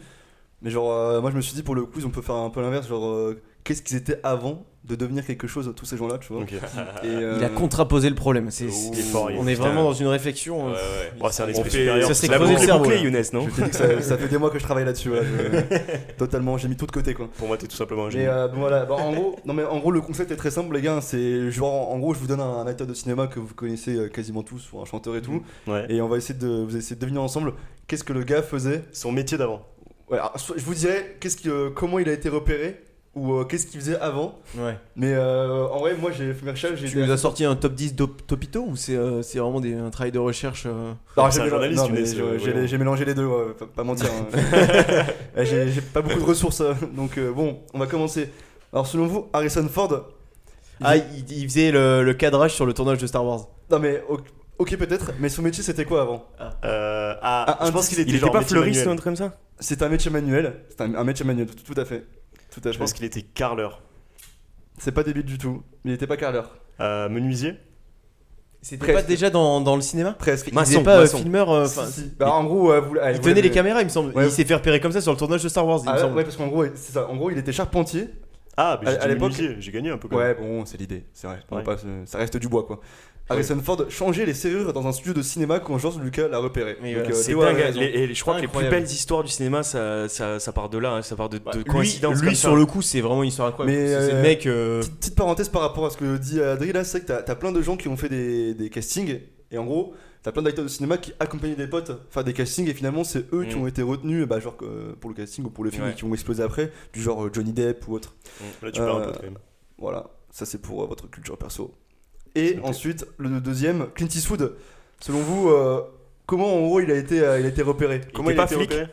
Mais genre, euh, moi je me suis dit pour le quiz, on peut faire un peu l'inverse. Genre, euh, qu'est-ce qu'ils étaient avant de devenir quelque chose, tous ces gens-là, tu vois. Et, euh, Il a contraposé le problème. C'est, Il est fort, il est on est vraiment dans une réflexion. euh, Bon, c'est un esprit fait- supérieur. ça s'est la creusé le cerveau, là. Younes, non Je que ça, ça fait des mois que je travaille là-dessus. voilà, je- Totalement, j'ai mis tout de côté quoi. Pour moi, t'es tout simplement un génie. Mais euh, bon, voilà, Bah, en gros, non mais en gros le concept est très simple les gars. C'est genre en gros je vous donne un, un acteur de cinéma que vous connaissez euh, quasiment tous ou un chanteur et tout, Ouais. et on va essayer de vous essayer de deviner ensemble qu'est-ce que le gars faisait? Son métier d'avant. Ouais, alors, soit- je vous dirais qu'est-ce que euh, comment il a été repéré? Ou euh, qu'est-ce qu'il faisait avant. ouais. Mais euh, en vrai moi j'ai fait mes recherches. Tu nous as sorti un top 10 d'op- topito ou c'est, euh, c'est vraiment des, un travail de recherche euh, C'est j'ai journaliste, non, j'ai- mélangé les deux, ouais, pas, pas mentir. hein. Ouais, j'ai pas beaucoup de ressources, donc euh, bon, on va commencer. Alors selon vous, Harrison Ford, il Ah, faisait- il, il faisait le, le cadrage sur le tournage de Star Wars. non mais ok, ok, peut-être, mais son métier c'était quoi avant? Euh, ah, Ah, je pense qu'il était, Il était genre pas fleuriste ou un truc comme ça? C'est un métier manuel, c'est un, un métier manuel, tout, tout à fait, tout à fait. Je pense qu'il était carleur. c'est pas débile du tout, mais il était pas carleur. Euh, menuisier C'était Presque. pas déjà dans, dans le cinéma? Presque. Il Maçon, faisait pas euh, maçon. filmeur. euh, Si, enfin, si. Bah, en gros, euh, vous, allez, il vous tenait les caméras, il me semble. Ouais. Il s'est fait repérer comme ça sur le tournage de Star Wars, il Ah, me ouais, semble. ouais, parce qu'en gros, c'est ça. En gros, il était charpentier. Ah, mais À- j'ai à dit l'époque- menuisier, j'ai gagné un peu quand même. Ouais, bon, c'est l'idée, c'est vrai. on va Ouais. pas se- ça reste du bois, quoi. Harrison Ford changeait les serrures dans un studio de cinéma quand George Lucas l'a repéré. Voilà, euh, C'est dingue. et je crois que les plus belles histoires du cinéma, ça, ça, ça part de là, hein, ça part de, de Lui- coïncidences. Lui, comme sur ça. le coup, c'est vraiment une histoire incroyable. Mais, euh, mec. euh, Petite, petite parenthèse par rapport à ce que dit Adri là, c'est vrai que t'as- t'as plein de gens qui ont fait des, des castings et en gros t'as plein d'acteurs de cinéma qui accompagnaient des potes faire des castings et finalement c'est eux qui Mm. ont été retenus bah, genre euh, pour le casting ou pour le film Ouais. et qui ont explosé après du genre euh, Johnny Depp ou autre. Là, tu parles un Euh, peu quand même. Voilà, ça c'est pour euh, votre culture perso. Et ensuite le deuxième, Clint Eastwood. Selon vous, euh, comment en gros il a été, euh, il a été repéré Comment il pas a été flic repéré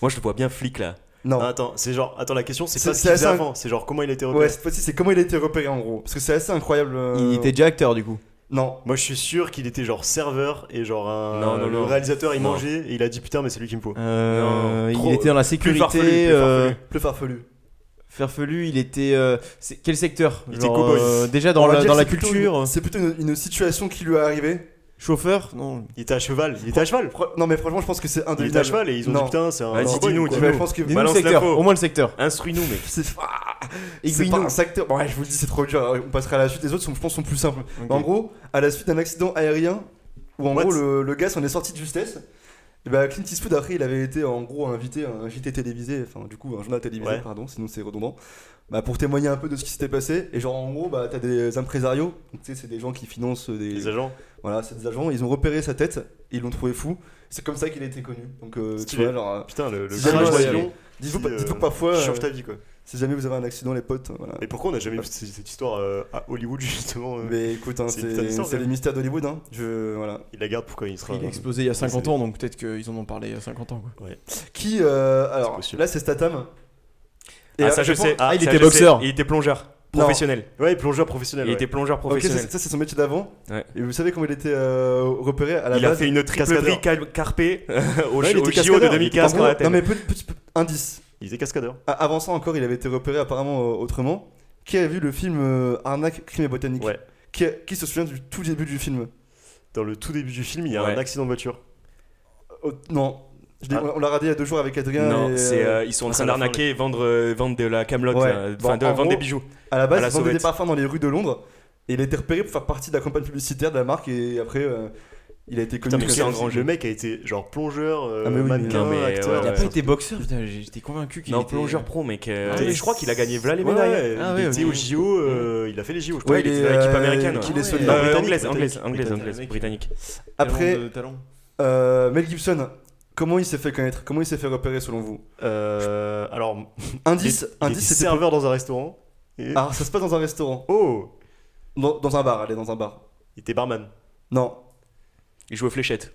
Moi, je le vois bien flic là. Non. Ah, Attends, c'est genre. Attends, la question, c'est C'est- pas ce c'est qu'il faisait assez avant, c'est genre comment il a été repéré. Ouais, cette fois-ci c'est comment il a été repéré en gros. Parce que c'est assez incroyable. euh, Il était déjà acteur, du coup. Non. Moi, je suis sûr qu'il était genre serveur et genre un. Non, non, le non. réalisateur, il Non. mangeait et il a dit putain, mais c'est lui qu'il me faut. Euh, Non, il trop- était dans la Plus sécurité. farfelu, plus euh, farfelu. Plus farfelu. Farfelu, il était. euh, quel secteur? Il était cow-boy. euh, Déjà dans la, dans la culture. C'est plutôt une, une situation qui lui est arrivée. Chauffeur? Non. Il était à cheval. Il était à cheval. Non mais franchement je pense que c'est Il était à cheval et ils ont Non. dit putain, c'est un. Vas-y, dis-nous, dis-nous. Ouais, je pense que Dis-nous le Balance secteur, l'info. au moins le secteur. Instruis-nous, mec. c'est ah, pas un secteur. Ouais, je vous le dis c'est trop dur. On passera à la suite. Les autres sont, je pense sont plus simples. En gros, à la suite d'un accident aérien où en What? gros le, le gars s'en est sorti de justesse. Et bah Clint Eastwood après il avait été en gros invité à un JT télévisé, enfin du coup un journal télévisé Ouais. pardon, sinon c'est redondant. Bah, pour témoigner un peu de ce qui s'était passé et genre en gros bah t'as des impresarios, tu sais c'est des gens qui financent des, agents. Voilà, c'est des agents, ils ont repéré sa tête, ils l'ont trouvé fou. C'est comme ça qu'il a été connu. Donc, euh, tu vois, genre, euh, Putain, le, le Si jamais dites-vous euh, que parfois, change euh, ta vie quoi. Si jamais vous avez un accident, les potes, voilà. Mais pourquoi on n'a jamais vu cette, cette histoire euh, à Hollywood justement euh, Mais écoute, hein, c'est les mystères d'Hollywood. Hein. Je, voilà. Il la garde pour quand il sera. Il a explosé il y a 50 c'est- ans, donc peut-être qu'ils en ont parlé il y a 50 ans. Quoi. Qui, euh, alors, là c'est Statham. Et, Ah, euh, ça, je sais. Ah, il ça, était boxeur. sais. Il était plongeur. Non. Professionnel. Ouais, plongeur professionnel. Il ouais. était plongeur professionnel. ça, c'est son métier d'avant. Ouais. Et vous savez comment il était euh, repéré à la Il a base fait une triple cascadeur. vrille cal- carpé au, Ouais, il au JO de cascadeur, il était 2015 En pour gros, Athènes. Non mais petit indice. Il était cascadeur. A- Avant ça encore, il avait été repéré apparemment euh, autrement. Qui a vu le film euh, Arnaque, crime et botanique Ouais. qui, a- qui se souvient du tout début du film Dans le tout début du film, il y a Ouais. un accident de voiture. Oh, Non. Je l'ai- Ah. On l'a radé il y a deux jours avec Adrien. Non, et, c'est euh, euh, ils sont en ah, train c'est à la fin, d'arnaquer et vendre, euh, vendre de la camelote, Ouais. là. Bon, enfin de en vendre gros, des bijoux. À la base, à la il vendait des sauvette. parfums dans les rues de Londres. Et il a été repéré pour faire partie de la campagne publicitaire de la marque. Et après, euh, il a été connu. Comme quel- ça. grand le jeu. mec a été genre plongeur, euh, Ah, mais oui, mannequin, Non, mais, acteur. Il a ouais, pas ouais. été boxeur, j'étais convaincu qu'il Non, était. plongeur pro, mec. euh, Ah, et je crois qu'il a gagné voilà les Ouais, médailles. ouais, Ah, il ouais, était ok. au JO, euh, il a fait les JO, je crois. Ouais, il était il dans l'équipe euh, américaine. qu'il ouais. est solide. Ah, Euh, britannique, anglaise, britannique, anglaise, anglaise, britannique. anglaise, mec. britannique. Après, euh, Mel Gibson, comment il s'est fait connaître Comment il s'est fait repérer selon vous? Euh, alors, Indice, il indice était c'était. serveur dans un restaurant. Et... Ah, ça se passe dans un restaurant. Oh Dans, dans un bar, allez, dans un bar. Il était barman. Non. Il joue aux fléchettes.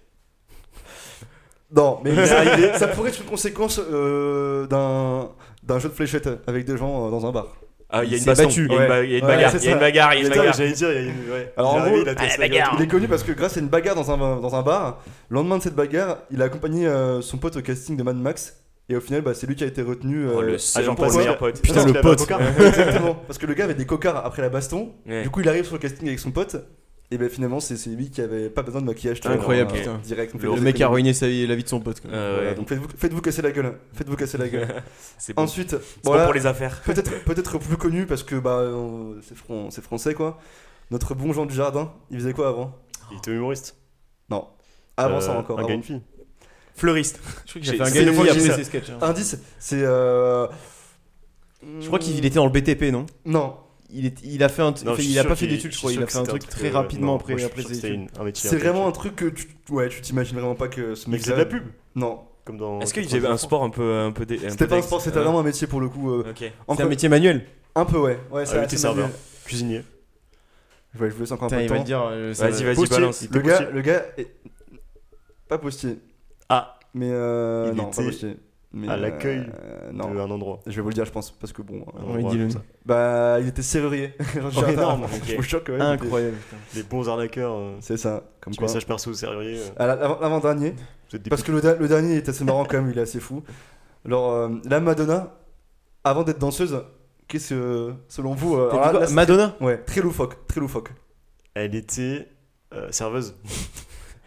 Non, mais ça, il est- ça pourrait être une conséquence euh, d'un d'un jeu de fléchettes avec des gens euh, dans un bar. Ah, il y a une s'est baston. battu. Il y a une ba- il y a une Ouais, bagarre. c'est Il y a une bagarre. Il y a une Putain, bagarre. J'allais dire, il y a une. Ouais. Alors, Il en gros, il a ah, testé la bagarre. Il est connu parce que grâce à une bagarre dans un, dans un bar, le lendemain de cette bagarre, il a accompagné euh, son pote au casting de Mad Max. Et au final, bah, c'est lui qui a été retenu. Oh, euh, le seul genre pour le pourquoi meilleur pote. Putain, le pote. Exactement. Parce que le gars avait des cocards après la baston. Ouais. Du coup, il arrive sur le casting avec son pote. Et ben finalement, c'est c'est lui qui avait pas besoin de maquillage. vois, Incroyable, putain. euh, Direct. Le des mec a ruiné sa vie, la vie de son pote. quoi. Euh, Voilà, ouais. donc faites-vous faites-vous casser la gueule. Faites-vous casser la gueule. C'est bon. Ensuite, C'est voilà, bon pour les affaires. peut-être peut-être plus connu parce que bah euh, c'est fran- c'est français quoi. Notre bon Jean du Jardin, il faisait quoi avant? Il était humoriste. Non. Avant Euh, ça encore. Un avant. gars, une fille. Fleuriste. Je crois qu'il J'ai- a fait un gars une fille après ses sketchs. hein. Indice, c'est euh... Je crois qu'il était dans le BTP, non? Non. Il, est, il a fait un, Non, il a pas fait d'études, je crois. Il a fait un truc très euh, rapidement non, après, moi, après ses études. C'est vraiment un truc que tu ouais, tu t'imagines vraiment pas que ce Il mec faisait de la pub, Non. comme dans. Est-ce qu'il faisait un sport un peu un peu C'était pas un sport, c'était vraiment un métier pour le coup euh, Ok. C'est un métier manuel. un peu ouais. Ouais, Ah, c'est serveur, cuisinier. Ouais, je vous laisse encore un peu de temps. euh, Vas-y, va- vas-y, balance. Le gars, le gars est pas postier. Ah, Mais euh, non, pas postier. Mais, à l'accueil euh, de non. un endroit. Je vais vous le dire, je pense, parce que bon. euh, endroit dis-le. bah, il était serrurier. Oh, énorme, Je ok. vous jure que ouais, Incroyable. Les bons arnaqueurs. euh, C'est ça. Comme quoi. message perso au serrurier. euh, L'avant-dernier. Des Parce que le, da- le dernier est assez marrant quand même, il est assez fou. Alors, euh, la Madonna, avant d'être danseuse, qu'est-ce que, selon vous. euh, là- là, Madonna Ouais, très loufoque, très loufoque. Elle était euh, serveuse.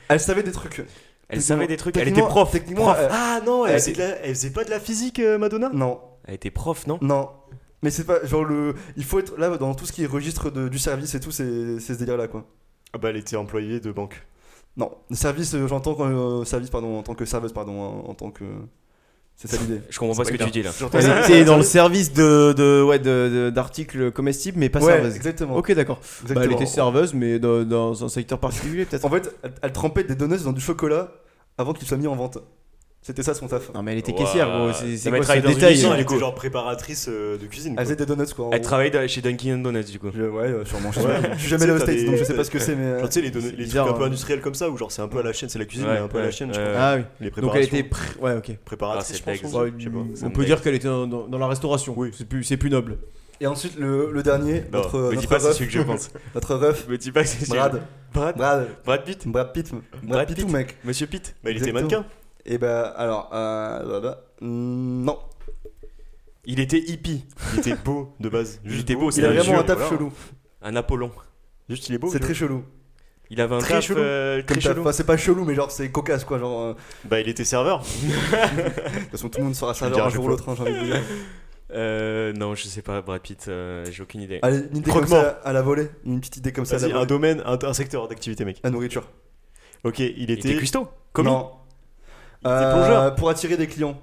Elle savait des trucs. Elle savait des trucs. Elle était prof. Techniquement, Prof. Ah non, elle elle, faisait, de la- elle faisait pas de la physique, euh, Madonna? Non, Elle était prof, non? Non. Mais c'est pas genre le. Il faut être là dans tout ce qui est registre de- du service et tout, c'est ce délire là quoi. Ah bah elle était employée de banque. Non, service, euh, j'entends euh, service pardon, en tant que serveuse, pardon, en, en tant que. C'est ça l'idée. Je comprends pas ce que tu dis là. Était dans le service de, de, ouais, de- de- d'articles comestibles, mais pas ouais, serveuse. exactement. Ok, d'accord. Bah, elle était serveuse, mais dans, dans un secteur particulier, peut-être. En fait, elle, elle trempait des donuts dans du chocolat avant qu'il soit mis en vente. C'était ça son taf. Non, mais elle était caissière, gros. C'est c'est quoi ce détail elle du coup. était genre préparatrice euh, de cuisine. Elle quoi. faisait des donuts quoi. en Elle gros. travaille dans- chez Dunkin' Donuts du coup. Je- ouais, euh, sûrement. Je, suis jamais allé aux States, donc je sais pas ce que c'est, mais. euh, tu sais, les, don- C'est les trucs un peu hein. industriels comme ça, où genre c'est un peu à la chaîne, c'est la cuisine, Ouais, mais un peu à la chaîne, je crois. Ah oui. Les Donc elle préparations. était. pr- Ouais, ok. Préparatrice, Ah, c'est je pense. je sais pas. On peut dire qu'elle était dans, dans- dans la restauration. Oui. C'est plus, c'est plus noble. Et ensuite, le, le dernier, Non, notre, Me dis notre, pas c'est ref, celui que je pense. notre ref, Me dis pas que c'est celui- Brad. Brad. Brad. Brad Pitt. Brad Pitt. Brad Brad Pitt, Pitt. mec? Monsieur Pitt. Bah, il était Exactement. mannequin. Et bah, alors, euh, non. Il était hippie. Il était beau de base. Il Juste était beau, Il a un vraiment jeu, un taf voilà. chelou. Un Apollon. Juste il est beau. C'est très vois. chelou. Il avait un Très taf chelou. euh, Comme très taf. chelou. Enfin, c'est pas chelou, mais genre, c'est cocasse quoi. Genre, euh, Bah il était serveur. de toute façon, tout le monde sera serveur un jour ou l'autre, hein, j'ai envie de vous dire. Euh, non, je sais pas, Brad Pitt, euh, j'ai aucune idée. Allez, une idée comme ça à la volée. Une petite idée comme ça à la Vas-y, un domaine, un, un secteur d'activité, mec. La nourriture. Ok, il Il était. cuistot. Il était Euh, plongeur. Pour attirer des clients.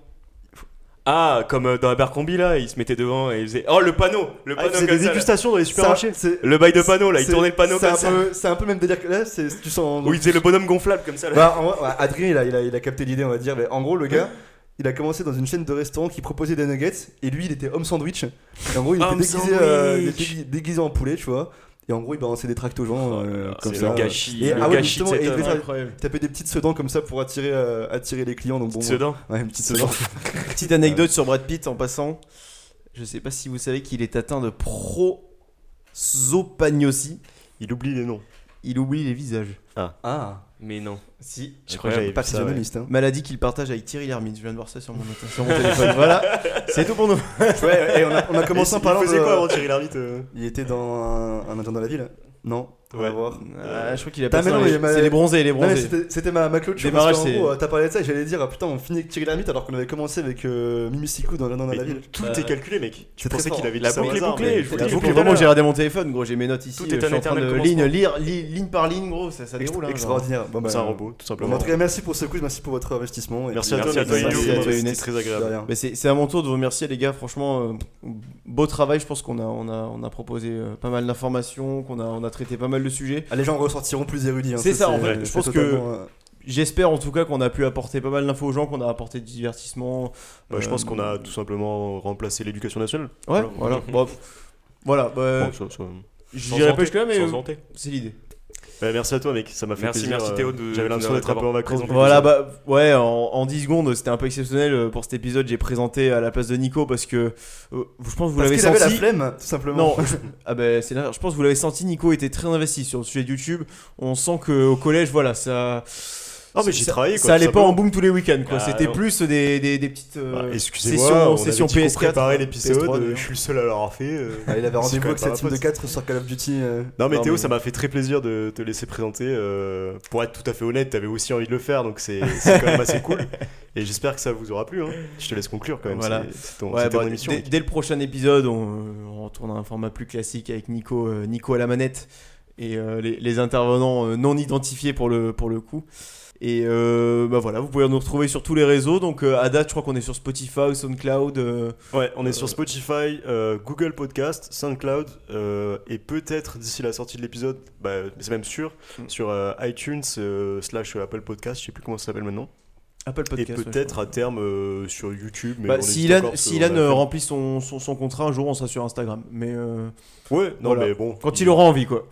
Ah, comme euh, dans Abercrombie là, il se mettait devant et il faisait. Oh, le panneau Le Ah, panneau faisait comme des ça, là. dégustations dans les supermarchés. c'est- Le bail de panneau là, il c'est- tournait le panneau c'est comme un ça. peu- C'est un peu le même délire que là, c'est tu sens. Où il faisait le bonhomme gonflable comme ça là. Bah, en vrai, ouais, Adrien, il a, il, a, il a capté l'idée, on va dire. Mais en gros, le gars, il a commencé dans une chaîne de restaurants qui proposait des nuggets. Et lui, il était homme sandwich. Et en gros, il était déguisé, euh, déguisé en poulet, tu vois. Et en gros, il balançait des tracts aux gens. Oh euh, comme c'est ça. le gâchis, Et- le ah ouais, gâchis de et Incroyable. Taper des petites sedans comme ça pour attirer, euh, attirer les clients. Donc bon. Sedan. Ouais, une petite sedan. Petite anecdote sur Brad Pitt en passant. Je sais pas si vous savez qu'il est atteint de prosopagnosie. Il oublie les noms. Il oublie les visages. Ah, Mais non. Si. Je crois que j'avais pas ça. ouais. physionomiste. Hein. Maladie qu'il partage avec Thierry Lhermitte. Je viens de voir ça sur mon, sur mon téléphone. voilà. C'est tout pour nous. Ouais, et on a, on a commencé en il parlant faisait de- quoi avant Thierry Lhermitte euh Il était dans un, un agent dans la ville Non On va voir. Ah, je crois qu'il a pas mais ma- C'est les bronzés, les bronzés. c'était ma, ma clôture. Démarrage, parce qu'en c'est- gros, euh, t'as parlé de ça et j'allais dire, ah, putain, on finit avec Thierry Lhermitte alors qu'on avait commencé avec euh, dans dans Mais la ville. Tout Bah, est calculé, mec. Tu pensais qu'il avait La boucle bouclée, mais- je vous La dis boucle, vraiment, j'ai regardé mon téléphone, gros, j'ai mes notes ici. Tout euh, est en train de éternel ligne, lire, par ligne, gros, ça, ça déroule. hein. Extraordinaire. Bah, C'est un robot, tout simplement. en tout cas, merci pour ce quiz, merci pour votre investissement. Merci à toi, C'était très agréable. c'est c'est à mon tour de vous remercier les gars, franchement, euh, beau travail, je pense qu'on a, on a, on a proposé euh, pas mal d'informations, qu'on a, on a traité pas mal de sujets. Ah, les gens ressortiront plus érudits. hein, C'est ça, en fait. c'est Je pense totalement, euh, J'espère en tout cas qu'on a pu apporter pas mal d'infos aux gens, qu'on a apporté du divertissement. Bah, Je Euh, pense qu'on a tout simplement remplacé l'éducation nationale. Ouais, voilà. Bon, voilà, bah, Bon, ça- ça- je dirais pas jusque là, mais euh, c'est l'idée. Bah, merci à toi, mec. Ça m'a fait Merci, plaisir. merci, euh, Théo, de- J'avais l'impression d'être un peu en vacances. Voilà, bah ouais, en, en 10 secondes, c'était un peu exceptionnel euh, pour cet épisode. J'ai présenté à la place de Nico parce que euh, je pense que vous l'avez qu'il avait la senti. flemme, tout simplement. Non, je- ah ben c'est. Je pense que vous l'avez senti. Nico était très investi sur le sujet de YouTube. On sent que au collège, voilà, ça, Non, mais j'y ça- travaillais, quoi, Ça allait pas en boom tous les week-ends, quoi. Ah, C'était plus des, des, des petites euh, Bah, Excusez-moi, sessions, sessions dit qu'on PS4. préparait l'épisode, PS3, euh, je suis le seul à l'avoir fait. euh. Ah, il avait rendez-vous avec même sa team de 4 sur Call of Duty. euh. Non mais Non, Théo, mais- ça m'a fait très plaisir de te laisser présenter. euh, pour être tout à fait honnête, t'avais aussi envie de le faire, donc c'est c'est quand même assez cool. Et j'espère que ça vous aura plu. hein. Je te laisse conclure quand même. Voilà. c'est- C'est ton, Ouais, c'est ton bah, émission. dès, dès le prochain épisode, on, retourne à un format plus classique avec Nico, euh, Nico à la manette et euh, les, les intervenants euh, non identifiés pour le, pour le coup. Et euh, bah voilà, vous pouvez nous retrouver sur tous les réseaux. Donc euh, à date, je crois qu'on est sur Spotify, SoundCloud. euh, Ouais, on est sur Spotify, Google Podcast, SoundCloud et peut-être d'ici la sortie de l'épisode, bah, c'est même sûr, Mm. sur iTunes slash Apple Podcast, je sais plus comment ça s'appelle maintenant. Apple Podcast. et peut-être à terme euh, sur YouTube. Mais Bah, si Ilan, si remplit son, son, son contrat, un jour on sera sur Instagram. Mais euh, Ouais, non Voilà. mais bon. quand il aura envie, quoi.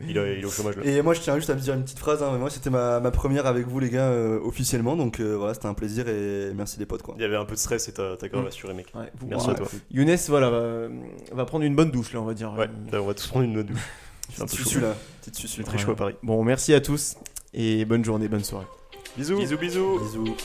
Il, est au chômage là. Et moi, je tiens juste à vous dire une petite phrase. hein. Moi, c'était ma, ma première avec vous, les gars, euh, officiellement. Donc euh, voilà, c'était un plaisir et merci les potes. Quoi. Il y avait un peu de stress et t'as t'as grave Mm. assuré, mec. Ouais, vous- Merci ouais. à toi. Younes, voilà, va, va prendre une bonne douche là, on va dire. Ouais, Euh, là, on va tous prendre une note douche. Petite susu là. Petite susu. Très chaud à Paris. Bon, merci à tous et bonne journée, bonne soirée. Bisous. Bisous, bisous. Bisous.